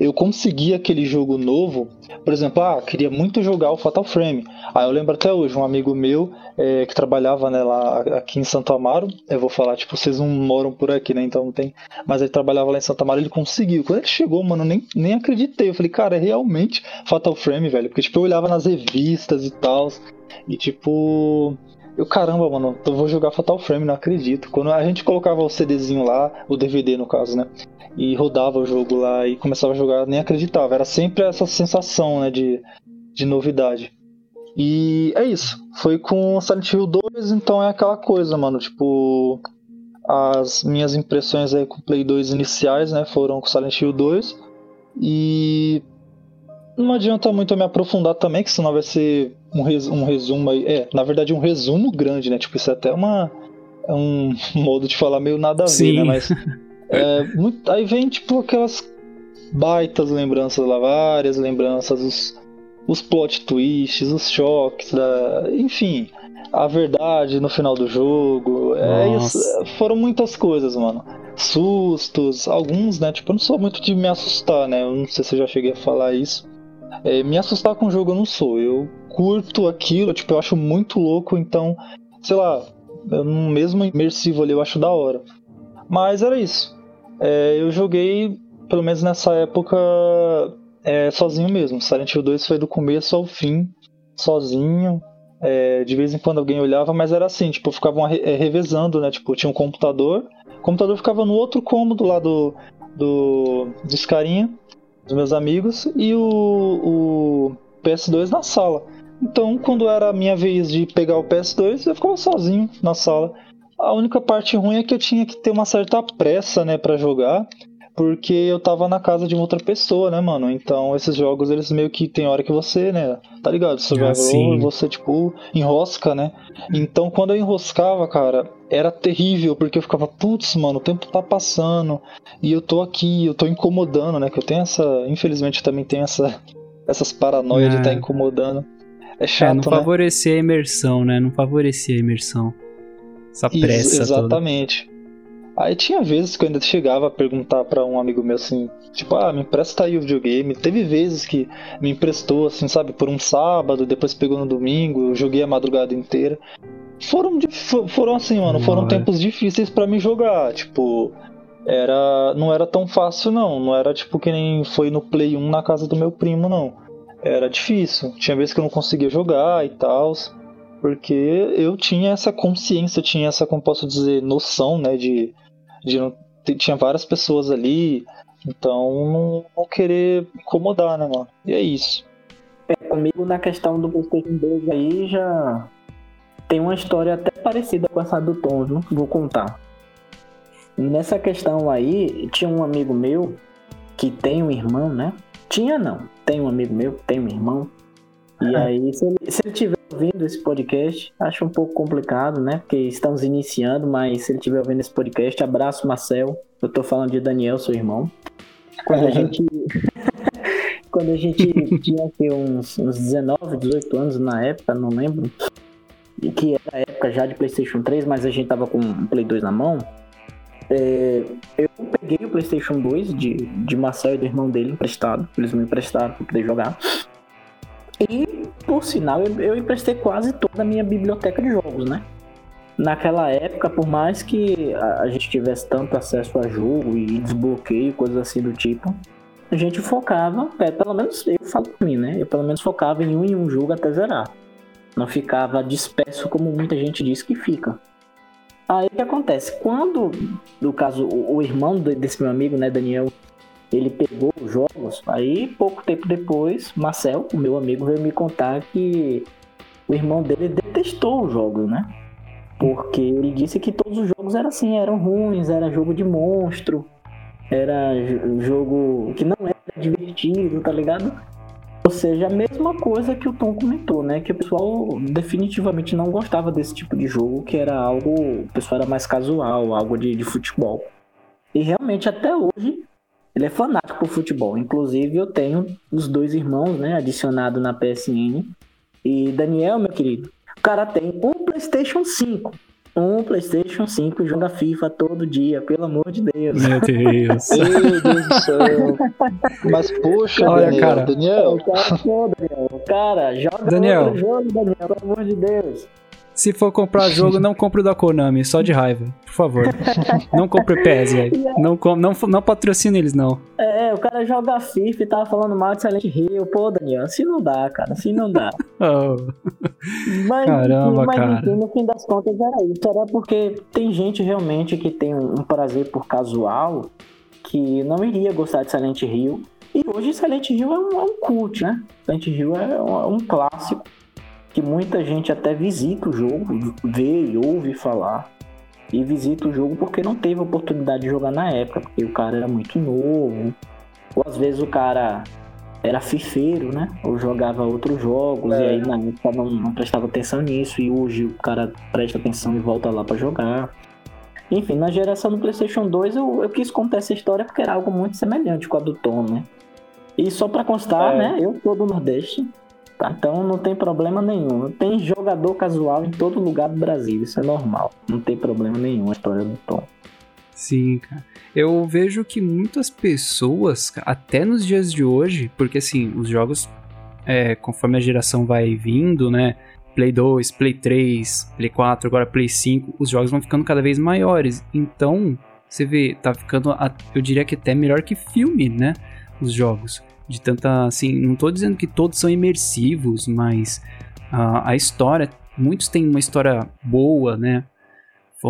eu consegui aquele jogo novo, por exemplo, ah, queria muito jogar o Fatal Frame. Aí eu lembro até hoje, um amigo meu é, que trabalhava né, lá aqui em Santo Amaro, eu vou falar, tipo, vocês não moram por aqui, né? Então não tem. Mas ele trabalhava lá em Santo Amaro, ele conseguiu. Quando ele chegou, mano, nem, nem acreditei. Eu falei, cara, é realmente Fatal Frame, velho. Porque, tipo, eu olhava nas revistas e tal. E tipo. Eu, caramba, mano, eu vou jogar Fatal Frame, não acredito. Quando a gente colocava o CDzinho lá, o DVD no caso, né? E rodava o jogo lá e começava a jogar, nem acreditava. Era sempre essa sensação, né, de, de novidade. E é isso. Foi com Silent Hill 2, então é aquela coisa, mano. Tipo, as minhas impressões aí com o Play 2 iniciais, né, foram com Silent Hill 2. E não adianta muito eu me aprofundar também, que senão vai ser um, res, um resumo aí. É, na verdade, um resumo grande, né? Tipo, isso é até uma. É um modo de falar meio nada a ver,
Sim.
né? Mas. É, muito, aí vem, tipo, aquelas baitas lembranças lá, várias lembranças, os, os plot twists, os choques, da, enfim, a verdade no final do jogo. É isso, foram muitas coisas, mano. Sustos, alguns, né? Tipo, eu não sou muito de me assustar, né? Eu não sei se eu já cheguei a falar isso. É, me assustar com o jogo eu não sou. Eu curto aquilo, tipo, eu acho muito louco, então, sei lá, mesmo imersivo ali eu acho da hora. Mas era isso. É, eu joguei, pelo menos nessa época, é, sozinho mesmo. Silent Hill 2 foi do começo ao fim, sozinho. É, de vez em quando alguém olhava, mas era assim, tipo, ficavam re é, revezando, né? Tipo, tinha um computador, o computador ficava no outro cômodo lá do, do, dos carinha, dos meus amigos, e o, o PS2 na sala. Então, quando era a minha vez de pegar o PS2, eu ficava sozinho na sala. A única parte ruim é que eu tinha que ter uma certa pressa, né, para jogar, porque eu tava na casa de uma outra pessoa, né, mano? Então, esses jogos, eles meio que tem hora que você, né, tá ligado? Survival, ah, você, tipo, enrosca, né? Então, quando eu enroscava, cara, era terrível, porque eu ficava, putz, mano, o tempo tá passando, e eu tô aqui, eu tô incomodando, né? Que eu tenho essa, infelizmente, eu também tenho essa, essas paranoias é. de estar tá incomodando. É chato, é,
não
né?
favorecia a imersão, né? Não favorecia a imersão. Essa pressa
Exatamente. Toda. Aí tinha vezes que eu ainda chegava a perguntar para um amigo meu assim, tipo, ah, me empresta aí o videogame. Teve vezes que me emprestou, assim, sabe, por um sábado, depois pegou no domingo, eu joguei a madrugada inteira. Foram, foram assim, mano, foram tempos difíceis para me jogar. Tipo, era não era tão fácil, não. Não era tipo que nem foi no Play 1 na casa do meu primo, não era difícil. Tinha vezes que eu não conseguia jogar e tal, porque eu tinha essa consciência, tinha essa, como posso dizer, noção, né, de, de não, tinha várias pessoas ali, então não, não querer incomodar, né, mano? E é isso.
É, comigo na questão do PlayStation 2 aí já tem uma história até parecida com essa do Tom, viu? Vou contar. Nessa questão aí, tinha um amigo meu que tem um irmão, né? Tinha não. Tem um amigo meu, tem um irmão. E aí, se ele, se ele tiver ouvindo esse podcast, acho um pouco complicado, né? Porque estamos iniciando, mas se ele estiver ouvindo esse podcast, abraço, Marcel. Eu tô falando de Daniel, seu irmão. Quando a gente. quando a gente tinha aqui uns, uns 19, 18 anos na época, não lembro. E que era a época já de PlayStation 3, mas a gente tava com o Play 2 na mão. É, eu peguei o PlayStation 2 de, de Marcel e do irmão dele emprestado. Eles me emprestaram para poder jogar. E, por sinal, eu, eu emprestei quase toda a minha biblioteca de jogos, né? Naquela época, por mais que a, gente tivesse tanto acesso a jogo e desbloqueio, coisas assim do tipo, a gente focava, é, pelo menos eu falo por mim, né? Eu pelo menos focava em um em um jogo até zerar. Não ficava disperso como muita gente diz que fica. Aí o que acontece? Quando, no caso, o, o irmão desse meu amigo, né, Daniel, ele pegou os jogos, aí pouco tempo depois, Marcel, o meu amigo, veio me contar que o irmão dele detestou os jogos, né? Porque ele disse que todos os jogos eram assim, eram ruins, era jogo de monstro, era jogo que não era divertido, tá ligado? Ou seja, a mesma coisa que o Tom comentou, né? Que o pessoal definitivamente não gostava desse tipo de jogo, que era algo. O pessoal era mais casual, algo de, de futebol. E realmente, até hoje, ele é fanático por futebol. Inclusive, eu tenho os dois irmãos, né? Adicionado na PSN. E Daniel, meu querido, o cara tem um PlayStation 5 um PlayStation 5 joga FIFA todo dia, pelo amor de Deus.
Meu Deus.
Meu Deus do céu. Mas poxa, Olha, Daniel, cara. Daniel.
Cara, pô, Daniel. Cara, joga
Daniel.
outro jogo, Daniel, pelo amor de Deus.
Se for comprar jogo, não compre o da Konami, só de raiva. Por favor. não compre PES, velho. Não, não, não patrocine eles, não.
É, o cara joga FIFA e tava falando mal de Silent Hill. Pô, Daniel, assim não dá, cara. Assim não dá.
oh.
Mas,
Caramba,
mas
cara.
No fim das contas era isso. Era porque tem gente realmente que tem um prazer por casual que não iria gostar de Silent Hill. E hoje Silent Hill é um, é um cult, né? Silent Hill é um, é um clássico que muita gente até visita o jogo, vê e ouve falar. E visita o jogo porque não teve oportunidade de jogar na época, porque o cara era muito novo. Ou às vezes o cara era fifeiro, né? Ou jogava outros jogos, é. e aí na época não, não, prestava atenção nisso, e hoje o cara presta atenção e volta lá para jogar. Enfim, na geração do PlayStation 2 eu, eu quis contar essa história porque era algo muito semelhante com a do Tom, né? E só para constar, é. né? Eu sou do Nordeste? Então não tem problema nenhum. Tem jogador casual em todo lugar do Brasil, isso é normal. Não tem problema nenhum a história do Tom.
Sim, cara. Eu vejo que muitas pessoas, até nos dias de hoje, porque assim, os jogos é, conforme a geração vai vindo, né? Play 2, Play 3, Play 4, agora Play 5, os jogos vão ficando cada vez maiores. Então, você vê, tá ficando, eu diria que até melhor que filme, né? Os jogos. De tanta, assim, não tô dizendo que todos são imersivos, mas a, a história, muitos têm uma história boa, né?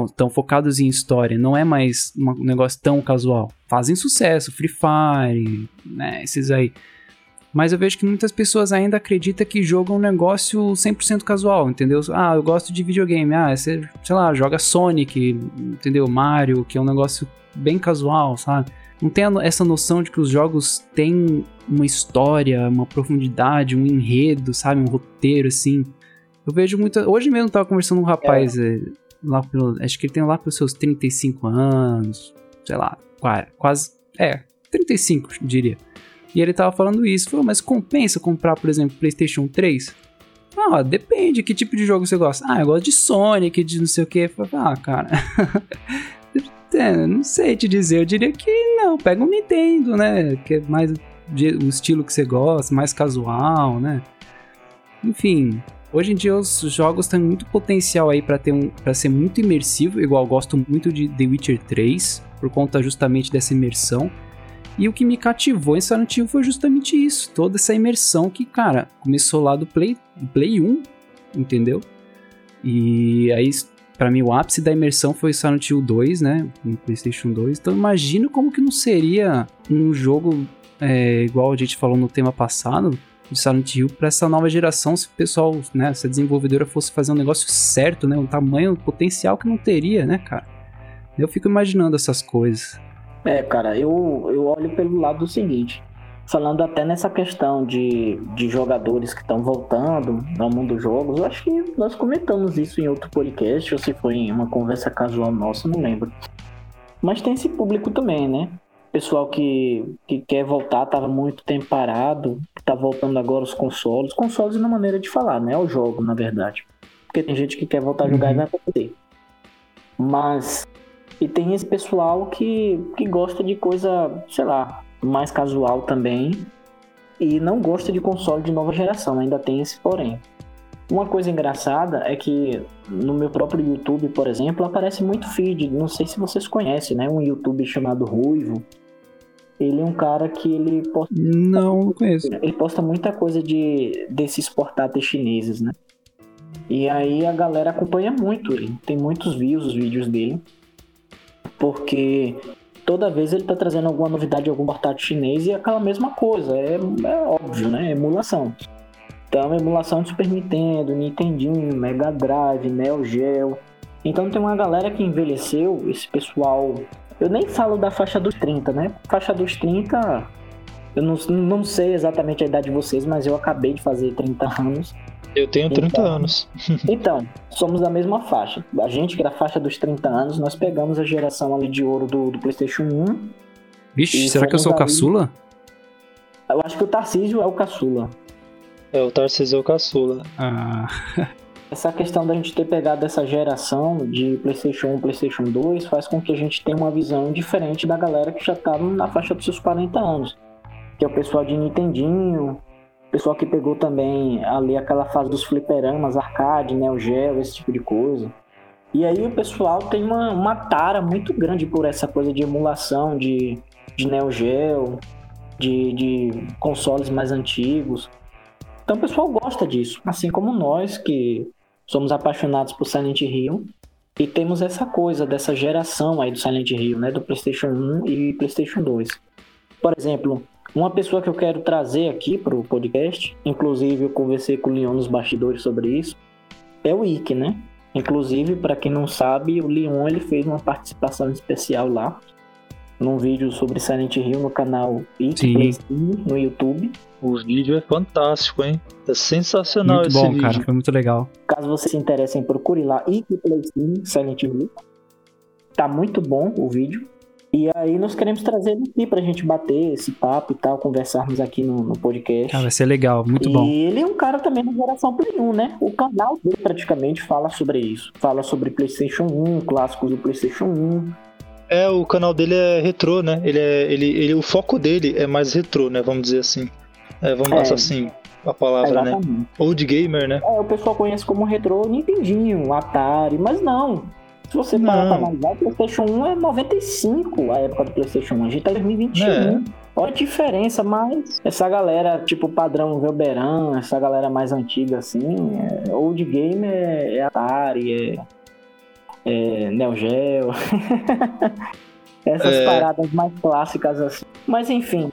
Estão focados em história, não é mais um negócio tão casual. Fazem sucesso, Free Fire, né? Esses aí. Mas eu vejo que muitas pessoas ainda acreditam que jogo é um negócio 100% casual, entendeu? Ah, eu gosto de videogame. Ah, você, sei lá, joga Sonic, entendeu? Mario, que é um negócio bem casual, sabe? Não tem essa noção de que os jogos têm uma história, uma profundidade, um enredo, sabe? Um roteiro, assim. Eu vejo muita. Hoje mesmo eu tava conversando com um rapaz, é. lá pelo. Acho que ele tem lá pelos seus 35 anos, sei lá, quase. É, 35, diria. E ele tava falando isso. Falou, mas compensa comprar, por exemplo, PlayStation 3? Ah, depende, que tipo de jogo você gosta? Ah, eu gosto de Sonic, de não sei o que. Ah, cara. não sei te dizer. Eu diria que não, pega um Nintendo, né? Que é mais o estilo que você gosta, mais casual, né? Enfim, hoje em dia os jogos têm muito potencial aí para ter um para ser muito imersivo, igual eu gosto muito de The Witcher 3, por conta justamente dessa imersão. E o que me cativou em Silent foi justamente isso, toda essa imersão que, cara, começou lá do Play, Play 1, entendeu? E aí, para mim, o ápice da imersão foi Silent Hill 2, né, no PlayStation 2. Então, imagino como que não seria um jogo é, igual a gente falou no tema passado, de Silent Hill para essa nova geração, se o pessoal, né, se a desenvolvedora fosse fazer um negócio certo, né, um tamanho, um potencial que não teria, né, cara. Eu fico imaginando essas coisas.
É, cara, eu, eu olho pelo lado do seguinte. Falando até nessa questão de, de jogadores que estão voltando ao mundo dos jogos, eu acho que nós comentamos isso em outro podcast, ou se foi em uma conversa casual nossa, não lembro. Mas tem esse público também, né? Pessoal que, que quer voltar, estava muito tempo parado, está voltando agora os consoles. Consoles na maneira de falar, né? É o jogo, na verdade. Porque tem gente que quer voltar a jogar uhum. e vai poder. Mas e tem esse pessoal que, que gosta de coisa, sei lá, mais casual também. E não gosta de console de nova geração, ainda tem esse porém. Uma coisa engraçada é que no meu próprio YouTube, por exemplo, aparece muito feed. Não sei se vocês conhecem, né? Um YouTube chamado Ruivo. Ele é um cara que ele posta.
Não, não conheço.
Ele posta muita coisa de desses portáteis chineses, né? E aí a galera acompanha muito ele. Tem muitos views os vídeos dele porque toda vez ele está trazendo alguma novidade, algum portátil chinês e é aquela mesma coisa, é, é óbvio, né? Emulação. Então, emulação de Super Nintendo, Nintendinho, Mega Drive, Neo Geo. Então tem uma galera que envelheceu, esse pessoal. Eu nem falo da faixa dos 30, né? Faixa dos 30, eu não, não sei exatamente a idade de vocês, mas eu acabei de fazer 30 anos.
Eu tenho 30 então, anos.
então, somos da mesma faixa. A gente, que era a faixa dos 30 anos, nós pegamos a geração ali de ouro do, do PlayStation 1.
Vixe, será que eu sou o caçula?
Eu acho que o Tarcísio é o caçula.
É, o Tarcísio é o caçula.
Ah.
essa questão da gente ter pegado essa geração de PlayStation 1 PlayStation 2 faz com que a gente tenha uma visão diferente da galera que já tá na faixa dos seus 40 anos. Que é o pessoal de Nintendinho, Pessoal que pegou também ali aquela fase dos fliperamas, arcade, Neo Geo, esse tipo de coisa. E aí o pessoal tem uma, uma tara muito grande por essa coisa de emulação de, de Neo Geo, de, de consoles mais antigos. Então o pessoal gosta disso, assim como nós que somos apaixonados por Silent Hill e temos essa coisa dessa geração aí do Silent Hill, né, do PlayStation 1 e PlayStation 2. Por exemplo, uma pessoa que eu quero trazer aqui para o podcast, inclusive eu conversei com o Leon nos bastidores sobre isso, é o Ike, né? Inclusive, para quem não sabe, o Leon ele fez uma participação especial lá, num vídeo sobre Silent Hill no canal Ike no YouTube.
O vídeo é fantástico, hein? É sensacional
muito
esse
bom,
vídeo.
cara, foi muito legal.
Caso vocês se interessem, procure lá Ike Play Silent Hill. Tá muito bom o vídeo. E aí nós queremos trazer ele aqui pra gente bater esse papo e tal, conversarmos aqui no, no podcast.
Cara, vai ser legal, muito
e
bom.
E ele é um cara também da geração Play 1, né? O canal dele praticamente fala sobre isso. Fala sobre PlayStation 1, clássicos do PlayStation 1.
É, o canal dele é retrô, né? Ele é, ele, ele, o foco dele é mais retrô, né? Vamos dizer assim. É, vamos é. assim. a palavra, né?
Exatamente.
Old gamer, né?
É, o pessoal conhece como retrô Nintendinho, Atari, mas não. Se você parar pra analisar, o PlayStation 1 é 95, a época do PlayStation 1. A gente tá em 2021.
É.
Olha a diferença, mas essa galera, tipo padrão Velberan, essa galera mais antiga assim, é, old game é, é Atari, é, é Neo Geo. Essas
É.
paradas mais clássicas assim. Mas enfim,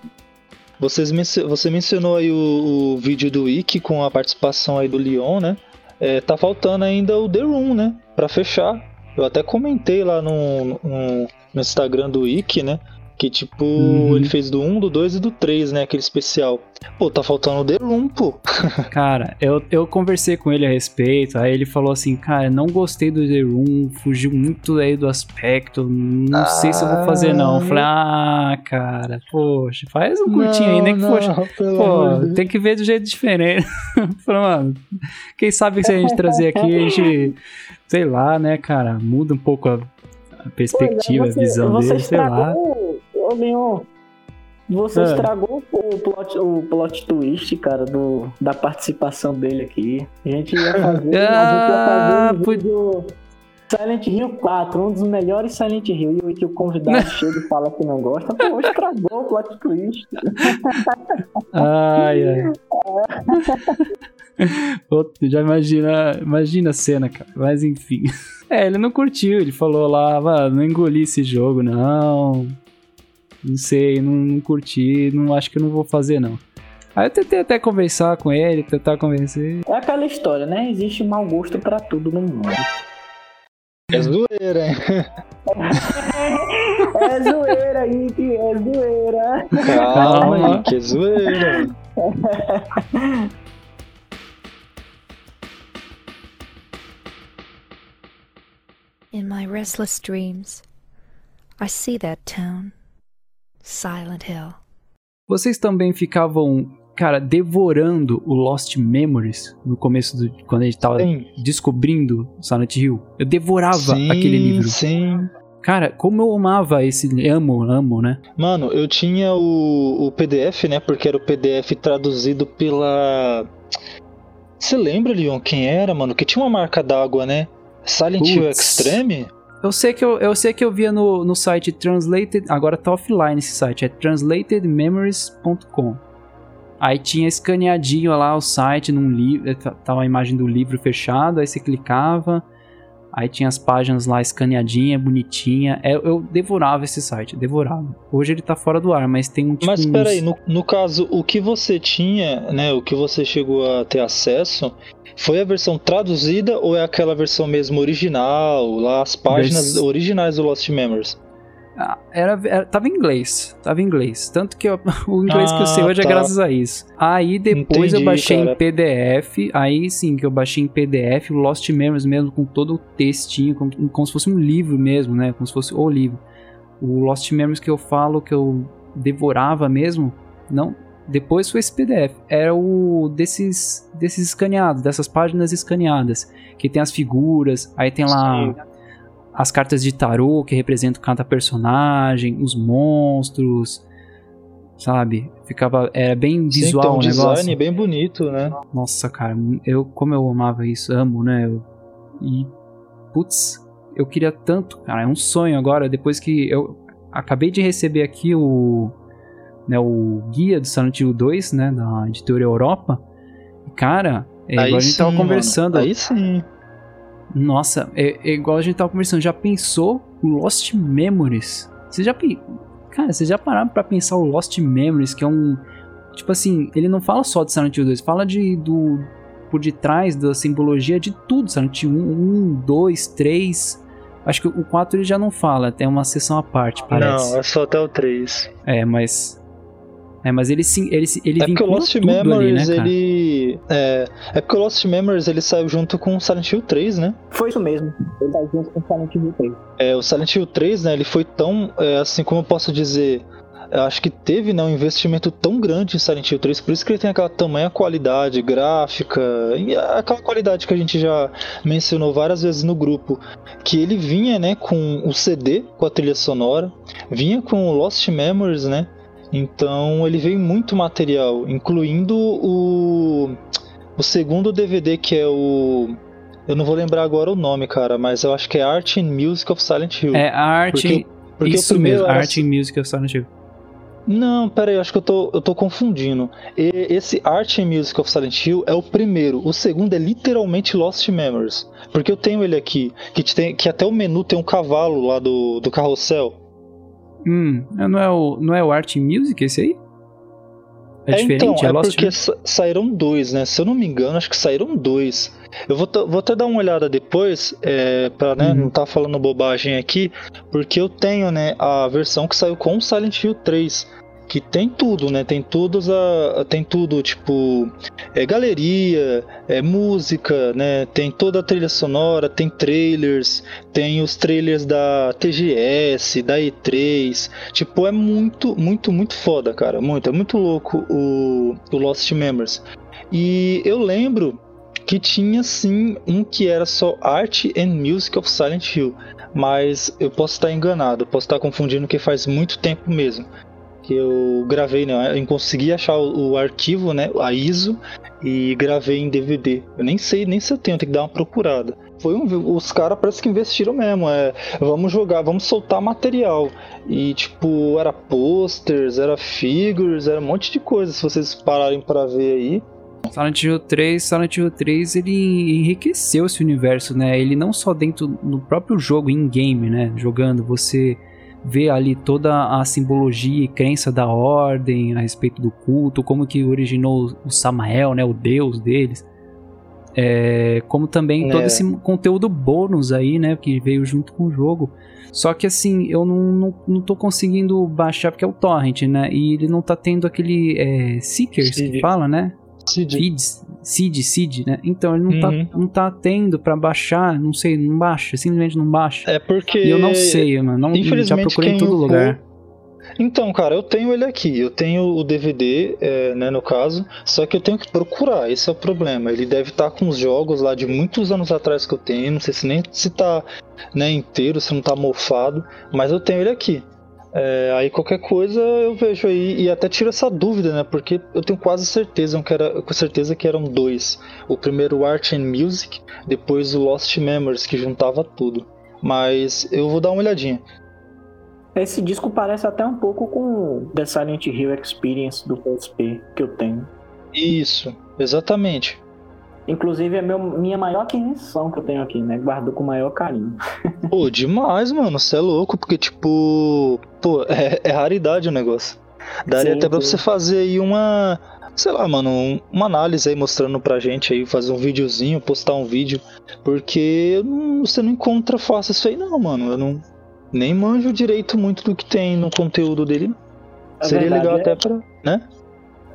Vocês você mencionou aí o, o vídeo do Wiki com a participação aí do Leon, né? É, tá faltando ainda o The Room, né? Pra fechar. Eu até comentei lá no, no, no Instagram do Wiki, né? Que tipo,
Uhum.
ele fez do 1, do 2 e do 3, né? Aquele especial. Pô, tá faltando o The Room, pô.
Cara, eu, eu conversei com ele a respeito, aí ele falou assim, cara, não gostei do The Room, fugiu muito aí do aspecto, não sei se eu vou fazer não. Eu falei, ah, cara, poxa, faz um curtinho aí, nem que fosse.
pelo amor de
Pô, tem que ver de jeito diferente. Falei, mano, quem sabe que se a gente trazer aqui, a gente, sei lá, né, cara, muda um pouco a, a perspectiva,
Pois é,
a visão
você
dele, sei lá.
Ô, Leon, você
Ah.
estragou o plot, o plot twist, cara, do, da participação dele aqui. A gente ia fazer, a gente ia
Ah,
fazer um vídeo Silent Hill 4, um dos melhores Silent Hill. E o que o convidado chega e fala que não gosta, pô, estragou o plot twist.
Ai, ai. Já imagina, imagina a cena, cara. Mas enfim. É, ele não curtiu, ele falou lá, "Mano, não engoli esse jogo, não. Não sei, não, não curti, não acho que eu não vou fazer, não. Aí eu tentei até conversar com ele, tentar convencer.
É aquela história, né? Existe mau gosto pra tudo no mundo.
É zoeira, hein?
É zoeira, Ike, é zoeira.
Calma que é zoeira.
In my restless dreams, I see that town, Silent Hill.
Vocês também ficavam, cara, devorando o Lost Memories no começo do. Quando a gente tava
Sim.
descobrindo Silent Hill. Eu devorava
Sim,
aquele livro.
Sim.
Cara, como eu amava esse. Amo, amo, né?
Mano, eu tinha o, o PDF, né? Porque era o PDF traduzido pela. Você lembra, Leon, quem era, mano? Que tinha uma marca d'água, né? Silent Hill
Putz.
Extreme?
Eu sei que eu, eu sei que eu via no, no site Translated, agora tá offline esse site, é translatedmemories.com. Aí tinha escaneadinho lá o site num livro, tava a imagem do livro fechado, aí você clicava, aí tinha as páginas lá escaneadinha, bonitinha. Eu, eu devorava esse site, devorava. Hoje ele tá fora do ar, mas tem um tipo
Mas
uns-
peraí, no, no caso, o que você tinha, né? O que você chegou a ter acesso foi a versão traduzida ou é aquela versão mesmo original? Lá as páginas
Vers-
originais do Lost Memories?
Ah, Era, era- tava em inglês, tava em inglês. Tanto que eu- o inglês que eu sei
Ah,
hoje é
tá.
graças a isso. Aí depois eu
Entendi,
baixei
cara.
em PDF, aí sim que eu baixei em PDF, o Lost Memories mesmo, com todo o textinho, como, como se fosse um livro mesmo, né? Como se fosse o livro. O Lost Memories que eu falo, que eu devorava mesmo, não... Depois foi esse PDF. Era o desses, desses escaneados, dessas páginas escaneadas. Que tem as figuras, aí tem lá
Sim.
As cartas de tarô que representam cada personagem, os monstros, sabe? Ficava era bem
Sim,
visual
tem um
o
design
negócio.
bem bonito, né?
Nossa, cara, eu como eu amava isso, amo, né? Eu- e putz, eu queria tanto, cara, é um sonho agora depois que eu acabei de receber aqui o né, o guia do Silent Hill 2, né, da editora Europa. E, Cara, é igual a gente tava
sim,
conversando.
Mano. Aí sim.
Nossa, é, é igual a gente tava conversando. Já pensou o Lost Memories? Você já Cara, vocês já pararam pra pensar o Lost Memories, que é um. Tipo assim, ele não fala só de Silent Hill 2, fala de. do. Por detrás da simbologia de tudo. Silent Hill 1, 2, 3. Acho que o 4 ele já não fala, tem uma sessão à parte, parece.
Não, é só até o 3.
É, mas. É, mas ele sim. Ele, ele
É porque o Lost
tudo
Memories,
ali, né, cara?
ele. É, é porque o Lost Memories ele saiu junto com o Silent Hill 3, né?
Foi isso mesmo. Ele tá junto com o Silent Hill 3.
É, o Silent Hill 3, né, ele foi tão, é, assim como eu posso dizer, eu acho que teve né, um investimento tão grande em Silent Hill 3, por isso que ele tem aquela tamanha qualidade gráfica, e aquela qualidade que a gente já mencionou várias vezes no grupo, que ele vinha né, com o CD, com a trilha sonora, vinha com o Lost Memories, né? Então ele veio muito material, incluindo o, o segundo DVD que é o. Eu não vou lembrar agora o nome, cara, mas eu acho que é Art and Music of Silent Hill.
É a arte.
Porque- porque
isso mesmo,
era-
Art and Music of Silent Hill.
Não, pera aí, acho que eu tô, eu tô confundindo. E- esse Art and Music of Silent Hill é o primeiro. O segundo é literalmente Lost Memories. Porque eu tenho ele aqui, que, te tem, que até o menu tem um cavalo lá do, do carrossel.
Hum, não é o, não é o Art Music esse aí? É,
então,
diferente?
é
É, Lost
porque sa- saíram dois, né? Se eu não me engano, acho que saíram dois. Eu vou, vou até dar uma olhada depois, é, pra né,
Uhum.
não estar falando bobagem aqui, porque eu tenho né, a versão que saiu com o Silent Hill 3. Que tem tudo, né? Tem todos a. Tem tudo, tipo. É galeria, é música, né? Tem toda a trilha sonora, tem trailers, tem os trailers da TGS, da E3. Tipo, é muito, muito, muito foda, cara. Muito, é muito louco o, o Lost Memories. E eu lembro que tinha sim um que era só Art and Music of Silent Hill. Mas eu posso estar enganado, posso estar confundindo que faz muito tempo mesmo. Que eu gravei, né? Eu consegui achar o, o arquivo, né? A ISO e gravei em DVD. Eu nem sei, nem se eu tenho, tem que dar uma procurada. Foi um, os caras parece que investiram mesmo. É, vamos jogar, vamos soltar material. E tipo, era posters, era figures, era um monte de coisa. Se vocês pararem para ver aí.
Silent Hill 3, Silent Hill 3, ele enriqueceu esse universo, né? Ele não só dentro no próprio jogo, in-game, né? Jogando, você vê ali toda a simbologia e crença da ordem a respeito do culto, como que originou o Samael, né? O deus deles. É, como também todo
É.
esse conteúdo bônus aí, né? Que veio junto com o jogo. Só que assim, eu não, não, não tô conseguindo baixar porque é o torrent, né? E ele não tá tendo aquele é, Seekers que
Seed.
fala, né?
Cid.
Feeds, seed, seed, né? Então ele não,
Uhum.
tá, não tá tendo pra baixar, não sei, não baixa, simplesmente não baixa.
É porque.
E eu não sei, mano. Não, já
Infelizmente,
procurei em
quem
todo lugar.
Então, cara, eu tenho ele aqui. Eu tenho o DVD, é, né, no caso. Só que eu tenho que procurar, esse é o problema. Ele deve estar com os jogos lá de muitos anos atrás que eu tenho. Não sei se nem se tá né, inteiro, se não tá mofado. Mas eu tenho ele aqui. É, aí qualquer coisa eu vejo aí e até tiro essa dúvida, né? Porque eu tenho quase certeza que era, com certeza que eram dois. O primeiro Art and Music, depois o Lost Memories que juntava tudo. Mas eu vou dar uma olhadinha.
Esse disco parece até um pouco com The Silent Hill Experience do PSP que eu tenho.
Isso, exatamente.
Inclusive é meu, minha maior aquisição que eu tenho aqui, né? Guardo com o maior carinho.
Pô, demais, mano. Você é louco, porque, tipo. Pô, é, é raridade o negócio. Daria
Sim,
até pra
sim.
você fazer aí uma. Sei lá, mano, um- uma análise aí mostrando pra gente aí, fazer um videozinho, postar um vídeo. Porque não- você não encontra fácil isso aí, não, mano. Eu não. Nem manjo direito muito do que tem no conteúdo dele.
É
Seria legal
é.
até pra. né?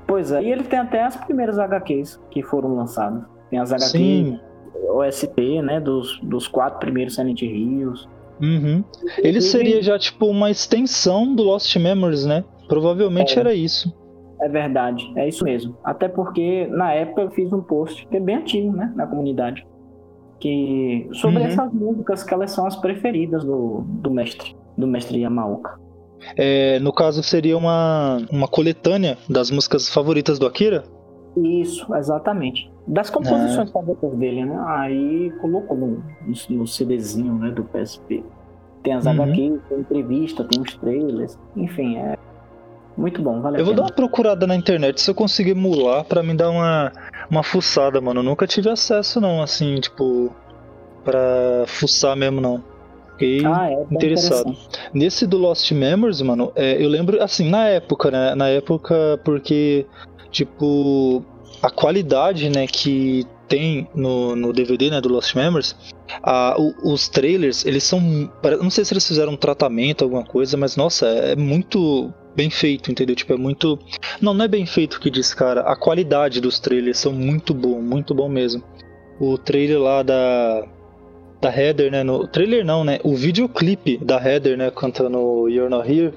Pois é, e ele tem até as primeiras HQs que foram lançadas. Tem as HQs
Sim.
OST, né? Dos, dos quatro primeiros Silent Hills.
Uhum. Ele seria já, tipo, uma extensão do Lost Memories, né? Provavelmente
É.
era isso.
É verdade, é isso mesmo. Até porque na época eu fiz um post que é bem ativo, né? Na comunidade. Que sobre
Uhum.
essas músicas que elas são as preferidas do, do mestre, do mestre Yamaoka.
É, no caso, seria uma, uma coletânea das músicas favoritas do Akira?
Isso, exatamente. Das composições favoritas dele, né? Aí colocou no, no, CDzinho né, do PSP. Tem as
Uhum.
HQs, tem entrevista, tem os trailers. Enfim, é muito bom, vale a
Eu vou dar uma procurada na internet se eu conseguir emular pra me dar uma, uma fuçada, mano. Eu nunca tive acesso, não, assim, tipo, pra fuçar mesmo, não. Fiquei
Ah, é, bem
interessado. Nesse do Lost Memories, mano, é, eu lembro, assim, na época, né? Na época, porque, tipo, a qualidade, né, que tem no, no DVD, né, do Lost Memories, a- o- os trailers, eles são. Não sei se eles fizeram um tratamento, alguma coisa, mas, nossa, é muito bem feito, entendeu? Tipo, é muito. Não, não é bem feito o que diz, cara. A qualidade dos trailers são muito bom, muito bom mesmo. O trailer lá da da Heather, né? No trailer não, né? O videoclipe da Heather, né? Cantando You're Not Here.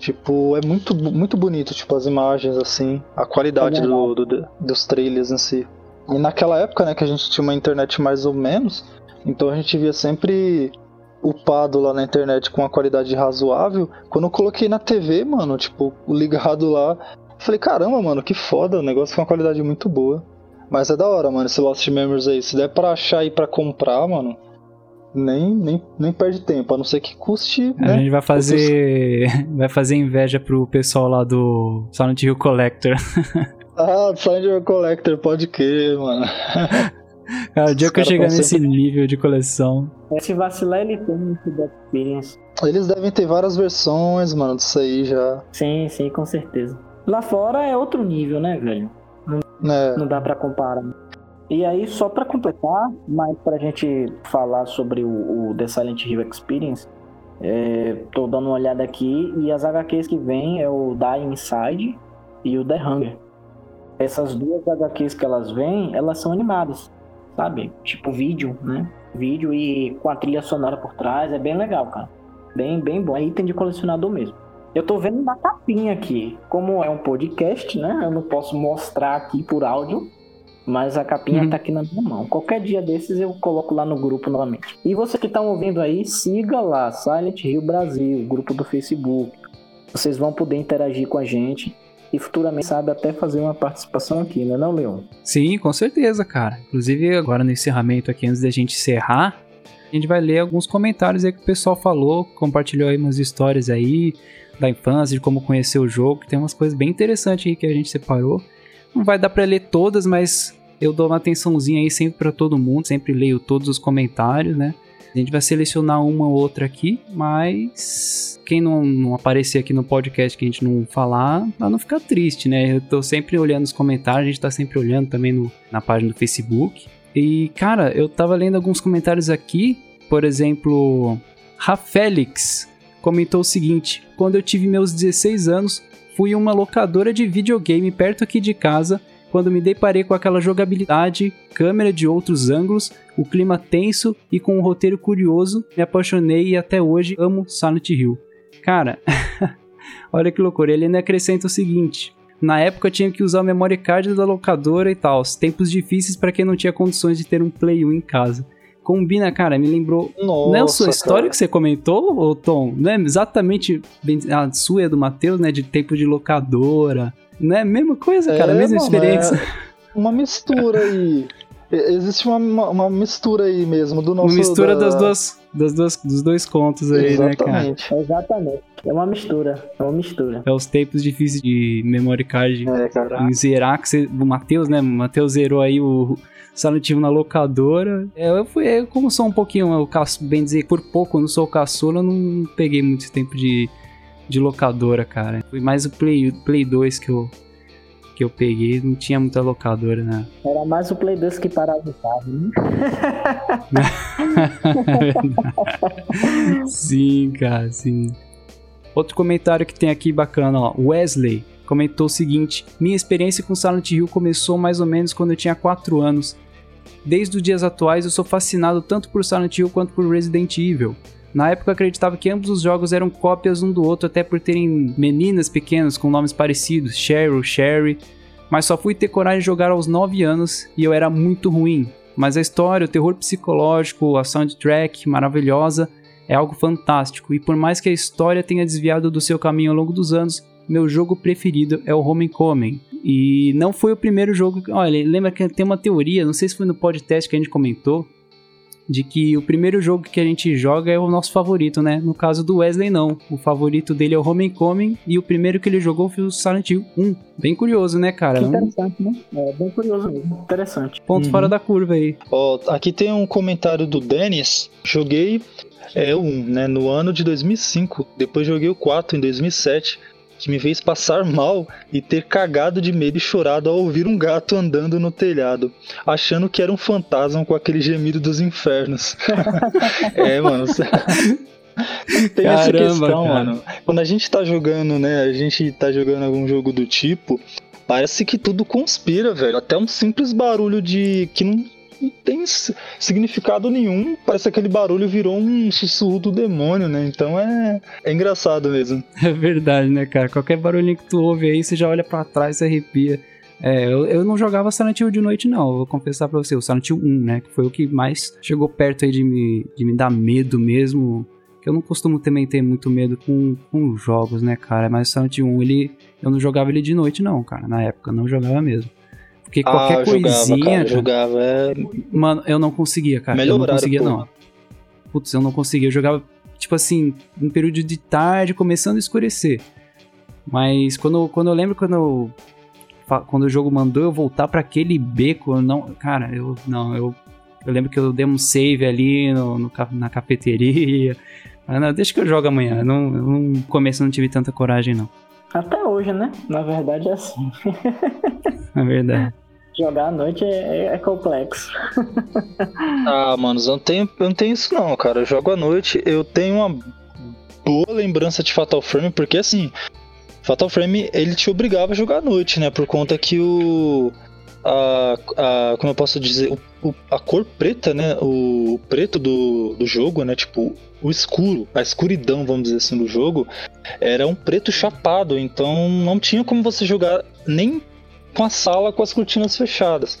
Tipo, é muito, muito bonito, tipo, as imagens, assim, a qualidade
É
do, do- dos trailers em si. E naquela época, né, que a gente tinha uma internet mais ou menos, então a gente via sempre upado lá na internet com uma qualidade razoável. Quando eu coloquei na TV, mano, tipo, ligado lá, falei, caramba, mano, que foda, o negócio com uma qualidade muito boa. Mas é da hora, mano, esse Lost Memories aí. Se der pra achar e pra comprar, mano, nem, nem, nem perde tempo, a não ser que custe.
A
né?
gente vai fazer. vai fazer inveja pro pessoal lá do Silent Hill Collector.
Ah, Silent Hill Collector, pode crer, mano.
Cara, o dia
Os
que eu chegar nesse
sempre-
nível de coleção.
Se vacilar, ele tem um Feedback Experience.
Eles devem ter várias versões, mano, disso aí já.
Sim, sim, com certeza. Lá fora é outro nível, né, velho?
Né?
Não dá pra comparar. E aí, só pra completar, mas pra gente falar sobre o, o The Silent Hill Experience, é, tô dando uma olhada aqui e as HQs que vem é o Die Inside e o The Hunger. Essas duas HQs que elas vêm, elas são animadas, sabe? Tipo vídeo, né? Vídeo e com a trilha sonora por trás, é bem legal, cara. Bem, bem bom. É item de colecionador mesmo. Eu tô vendo na capinha aqui. Como é um podcast, né? Eu não posso mostrar aqui por áudio. Mas a capinha
Uhum.
tá aqui na minha mão. Qualquer dia desses eu coloco lá no grupo novamente. E você que tá ouvindo aí, siga lá, Silent Hill Brasil, grupo do Facebook. Vocês vão poder interagir com a gente. E futuramente, sabe, até fazer uma participação aqui, né, não, Leon?
Sim, com certeza, cara. Inclusive, agora no encerramento aqui, antes da gente encerrar, a gente vai ler alguns comentários aí que o pessoal falou, compartilhou aí umas histórias aí da infância, de como conhecer o jogo. Tem umas coisas bem interessantes aí que a gente separou. Não vai dar pra ler todas, mas eu dou uma atençãozinha aí sempre pra todo mundo, sempre leio todos os comentários, né? A gente vai selecionar uma ou outra aqui, mas quem não, não aparecer aqui no podcast que a gente não falar, pra não ficar triste, né? Eu tô sempre olhando os comentários, a gente tá sempre olhando também no, na página do Facebook. E, cara, eu tava lendo alguns comentários aqui, por exemplo, Rafelix comentou o seguinte: Quando eu tive meus 16 anos, fui uma locadora de videogame perto aqui de casa. Quando me deparei com aquela jogabilidade, câmera de outros ângulos, o clima tenso e com um roteiro curioso, me apaixonei e até hoje amo Silent Hill. Cara, olha que loucura, ele ainda acrescenta o seguinte: na época tinha que usar o memory card da locadora e tal, tempos difíceis para quem não tinha condições de ter um Play 1 em casa. Combina, cara, me lembrou
Nossa,
não é a sua história
cara.
que você comentou, ô Tom? Não é exatamente a sua e a do Matheus, né? De tempo de locadora. Não é a mesma coisa, cara?
É,
a mesma
mano,
experiência.
é uma mistura aí. Existe uma, uma, uma mistura aí mesmo do nosso.
Uma mistura
da-
das duas, das duas, dos dois contos aí, né, cara?
Exatamente.
Exatamente. É uma mistura. É uma mistura.
É os tempos difíceis de memory card
É,
zerar, que você, o Matheus, né? O Matheus zerou aí o Silent na locadora. É, Eu fui, eu, como sou um pouquinho, eu, caço- bem dizer, por pouco, eu não sou caçula, eu não peguei muito tempo de, de locadora, cara. Foi mais o Play, Play 2 que eu, que eu peguei, não tinha muita locadora, né?
Era mais o Play 2 que parava o carro, né?
sim, cara, sim. Outro comentário que tem aqui bacana, ó. Wesley comentou o seguinte: Minha experiência com Silent Hill começou mais ou menos quando eu tinha 4 anos. Desde os dias atuais eu sou fascinado tanto por Silent Hill quanto por Resident Evil. Na época eu acreditava que ambos os jogos eram cópias um do outro, até por terem meninas pequenas com nomes parecidos, Cheryl, Sherry, mas só fui ter coragem de jogar aos 9 anos e eu era muito ruim. Mas a história, o terror psicológico, a soundtrack maravilhosa é algo fantástico, e por mais que a história tenha desviado do seu caminho ao longo dos anos, meu jogo preferido é o Homecoming. E não foi o primeiro jogo. Olha, lembra que tem uma teoria, não sei se foi no podcast que a gente comentou, de que o primeiro jogo que a gente joga é o nosso favorito, né? No caso do Wesley, não. O favorito dele é o Homecoming e o primeiro que ele jogou foi o Silent Hill 1. Bem curioso, né, cara?
Que interessante, né? É bem curioso mesmo. Interessante.
ponto
Uhum.
fora da curva aí.
Ó, aqui tem um comentário do Denis. Joguei é, o 1, né, no ano de 2005. Depois joguei o 4 em 2007. Que me fez passar mal e ter cagado de medo e chorado ao ouvir um gato andando no telhado, achando que era um fantasma com aquele gemido dos infernos. é, mano. Tem essa
Caramba,
questão,
cara.
mano. Quando a gente tá jogando, né? A gente tá jogando algum jogo do tipo, parece que tudo conspira, velho. Até um simples barulho de. que não, não tem significado nenhum. Parece que aquele barulho virou um sussurro do demônio, né? Então é, é engraçado mesmo.
É verdade, né, cara? Qualquer barulhinho que tu ouve aí, você já olha pra trás e arrepia. É, eu, eu não jogava Silent Hill de noite, não. Vou confessar pra você. O Silent Hill 1, né? Que foi o que mais chegou perto aí de me, de me dar medo mesmo. Que eu não costumo também ter muito medo com, com jogos, né, cara? Mas o Silent Hill 1, ele, eu não jogava ele de noite, não, cara. Na época, não jogava mesmo. Porque qualquer
ah, eu
coisinha.
jogava, cara, jogava, é...
Mano, eu não conseguia, cara.
Melhor
eu não conseguia, não. Putz, eu não conseguia. Eu jogava, tipo assim, um período de tarde, começando a escurecer. Mas quando, quando eu lembro quando eu, quando o jogo mandou eu voltar pra aquele beco, eu não, cara, eu não, eu, eu lembro que eu dei um save ali no, no na cafeteria. Não, deixa que eu jogo amanhã. Não- no começo eu não tive tanta coragem, não.
Até hoje, né? Na verdade é assim.
Na verdade.
Jogar à noite é, é complexo.
Ah, mano, eu não tenho, eu não tenho isso não, cara. Eu jogo à noite, eu tenho uma boa lembrança de Fatal Frame, porque assim, Fatal Frame ele te obrigava a jogar à noite, né? Por conta que o. A, a, como eu posso dizer? O, o- a cor preta, né? O, preto do, do jogo, né? Tipo, o escuro, a escuridão, vamos dizer assim, do jogo, era um preto chapado, então não tinha como você jogar nem com a sala com as cortinas fechadas.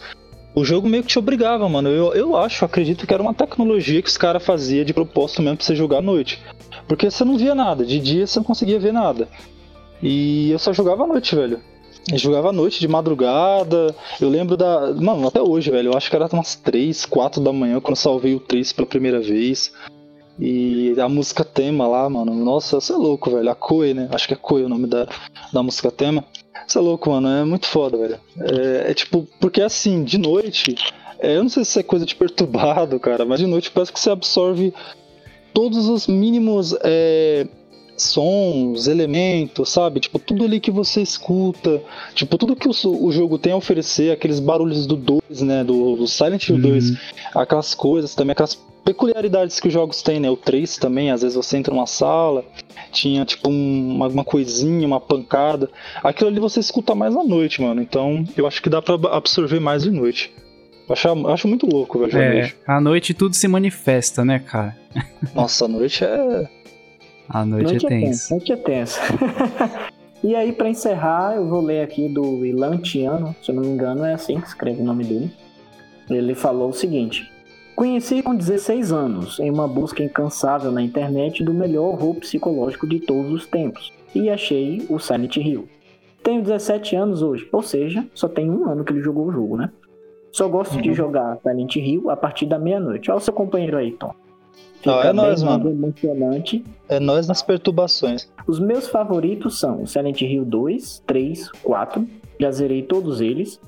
O jogo meio que te obrigava, mano. Eu, eu acho, acredito que era uma tecnologia que os caras faziam de propósito mesmo pra você jogar à noite. Porque você não via nada, de dia você não conseguia ver nada. E eu só jogava à noite, velho. Eu jogava à noite, de madrugada. Eu lembro da. Mano, até hoje, velho. Eu acho que era umas 3, 4 da manhã quando eu salvei o 3 pela primeira vez. E a música tema lá, mano. Nossa, você é louco, velho. A Koei, né? Acho que é Koei o nome da, da música tema. Você é louco, mano. É muito foda, velho. É, é tipo, porque assim, de noite. é, eu não sei se é coisa de perturbado, cara, mas de noite parece que você absorve todos os mínimos é, sons, elementos, sabe? Tipo, tudo ali que você escuta. Tipo, tudo que o, o jogo tem a oferecer, aqueles barulhos do 2, né? Do, do Silent Hill 2, aquelas coisas também, aquelas peculiaridades que os jogos têm, né? O 3 também, às vezes você entra numa sala, tinha tipo um- uma, coisinha, uma pancada. Aquilo ali você escuta mais à noite, mano. Então eu acho que dá pra absorver mais de noite. Eu acho, eu acho muito louco, velho.
É,
noite.
à noite tudo se manifesta, né, cara?
Nossa, a noite é.
À noite, é tenso.
Noite é tenso. e aí, pra encerrar, eu vou ler aqui do Ilantiano, se eu não me engano, é assim que escreve o nome dele. Ele falou o seguinte: Conheci com 16 anos, em uma busca incansável na internet do melhor horror psicológico de todos os tempos, e achei o Silent Hill. Tenho 17 anos hoje, ou seja, só tem um ano que ele jogou o jogo, né? Só gosto de jogar Silent Hill a partir da meia-noite. Olha o seu companheiro aí, Tom.
Ah, é nóis, mano.
emocionante
É nós nas perturbações.
os meus favoritos são o Silent Hill 2, 3, 4, já zerei todos eles,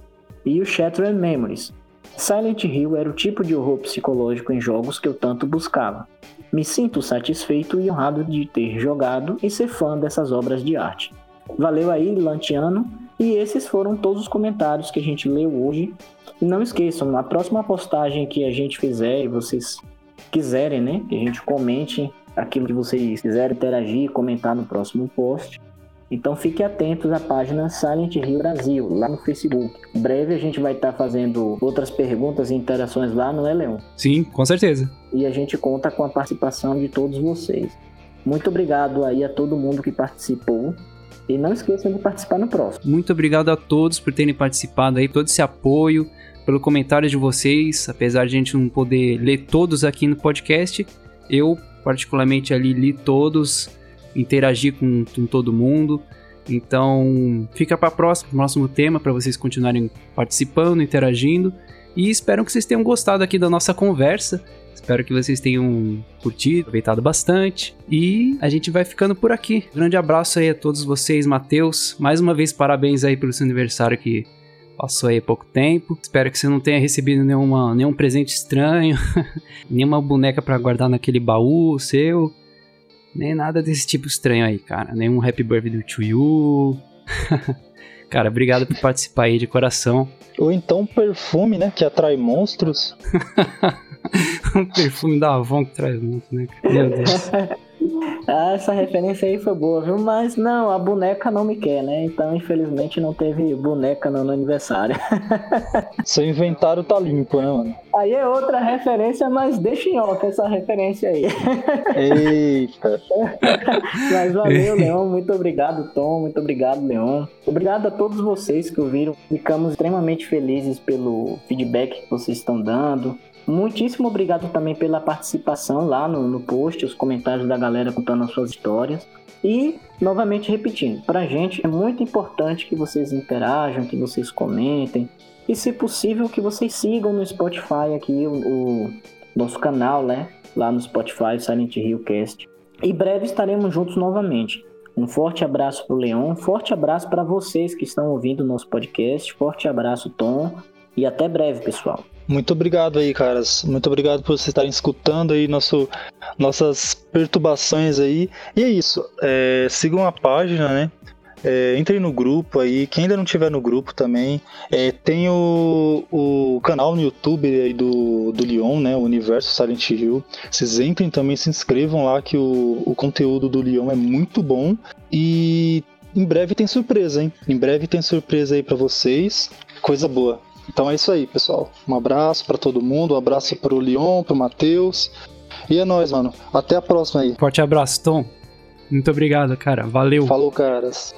e o Shattered Memories. Silent Hill era o tipo de horror psicológico em jogos que eu tanto buscava. Me sinto satisfeito e honrado de ter jogado e ser fã dessas obras de arte. Valeu aí, Lantiano, e esses foram todos os comentários que a gente leu hoje. E não esqueçam, na próxima postagem que a gente fizer e vocês quiserem, né, que a gente comente aquilo que vocês quiserem interagir, comentar no próximo post. Então fiquem atentos à página Silent Hill Brasil, lá no Facebook. Em breve a gente vai estar fazendo outras perguntas e interações lá no Eleon.
Sim, com certeza.
E a gente conta com a participação de todos vocês. Muito obrigado aí a todo mundo que participou. E não esqueçam de participar no próximo.
Muito obrigado a todos por terem participado aí, todo esse apoio, pelo comentário de vocês. Apesar de a gente não poder ler todos aqui no podcast, eu particularmente ali li todos, interagi com, com todo mundo. Então, fica para próximo, próximo tema para vocês continuarem participando, interagindo. E espero que vocês tenham gostado aqui da nossa conversa. Espero que vocês tenham curtido, aproveitado bastante. E a gente vai ficando por aqui. Grande abraço aí a todos vocês, Matheus. Mais uma vez, parabéns aí pelo seu aniversário que passou aí pouco tempo. Espero que você não tenha recebido nenhuma, nenhum presente estranho, nenhuma boneca pra guardar naquele baú seu. Nem nada desse tipo estranho aí, cara. Nenhum happy birthday to you. cara, obrigado por participar aí de coração.
Ou então perfume, né? Que atrai monstros.
um perfume da Avon que traz muito, né? cara? Meu Deus.
Ah, essa referência aí foi boa, viu? Mas não, a boneca não me quer, né? Então, infelizmente, não teve boneca no, no aniversário.
Seu inventário tá limpo, né, mano?
Aí é outra referência, mas deixa em off essa referência aí.
Eita.
Mas valeu, Leon. Muito obrigado, Tom. Muito obrigado, Leon. Obrigado a todos vocês que ouviram. Ficamos extremamente felizes pelo feedback que vocês estão dando. Muitíssimo obrigado também pela participação lá no, no post, os comentários da galera contando as suas histórias. E, novamente repetindo, pra gente é muito importante que vocês interajam, que vocês comentem. E, se possível, que vocês sigam no Spotify aqui o, o nosso canal, né? Lá no Spotify, Silent Hill Cast. E breve estaremos juntos novamente. Um forte abraço pro Leon, um forte abraço para vocês que estão ouvindo o nosso podcast. Forte abraço, Tom. E até breve, pessoal.
Muito obrigado aí, caras. Muito obrigado por vocês estarem escutando aí nosso, nossas perturbações aí. E é isso. É, sigam a página, né? É, entrem no grupo aí. Quem ainda não tiver no grupo também, é, tem o, o canal no YouTube aí do, do Leon, né? O Universo Silent Hill. Vocês entrem também, se inscrevam lá que o, o conteúdo do Leon é muito bom. E em breve tem surpresa, hein? Em breve tem surpresa aí para vocês. Coisa boa. Então é isso aí, pessoal. Um abraço para todo mundo, um abraço pro Leon, pro Matheus. E é nóis, mano. Até a próxima aí.
Forte abraço, Tom. Muito obrigado, cara. Valeu.
Falou, caras.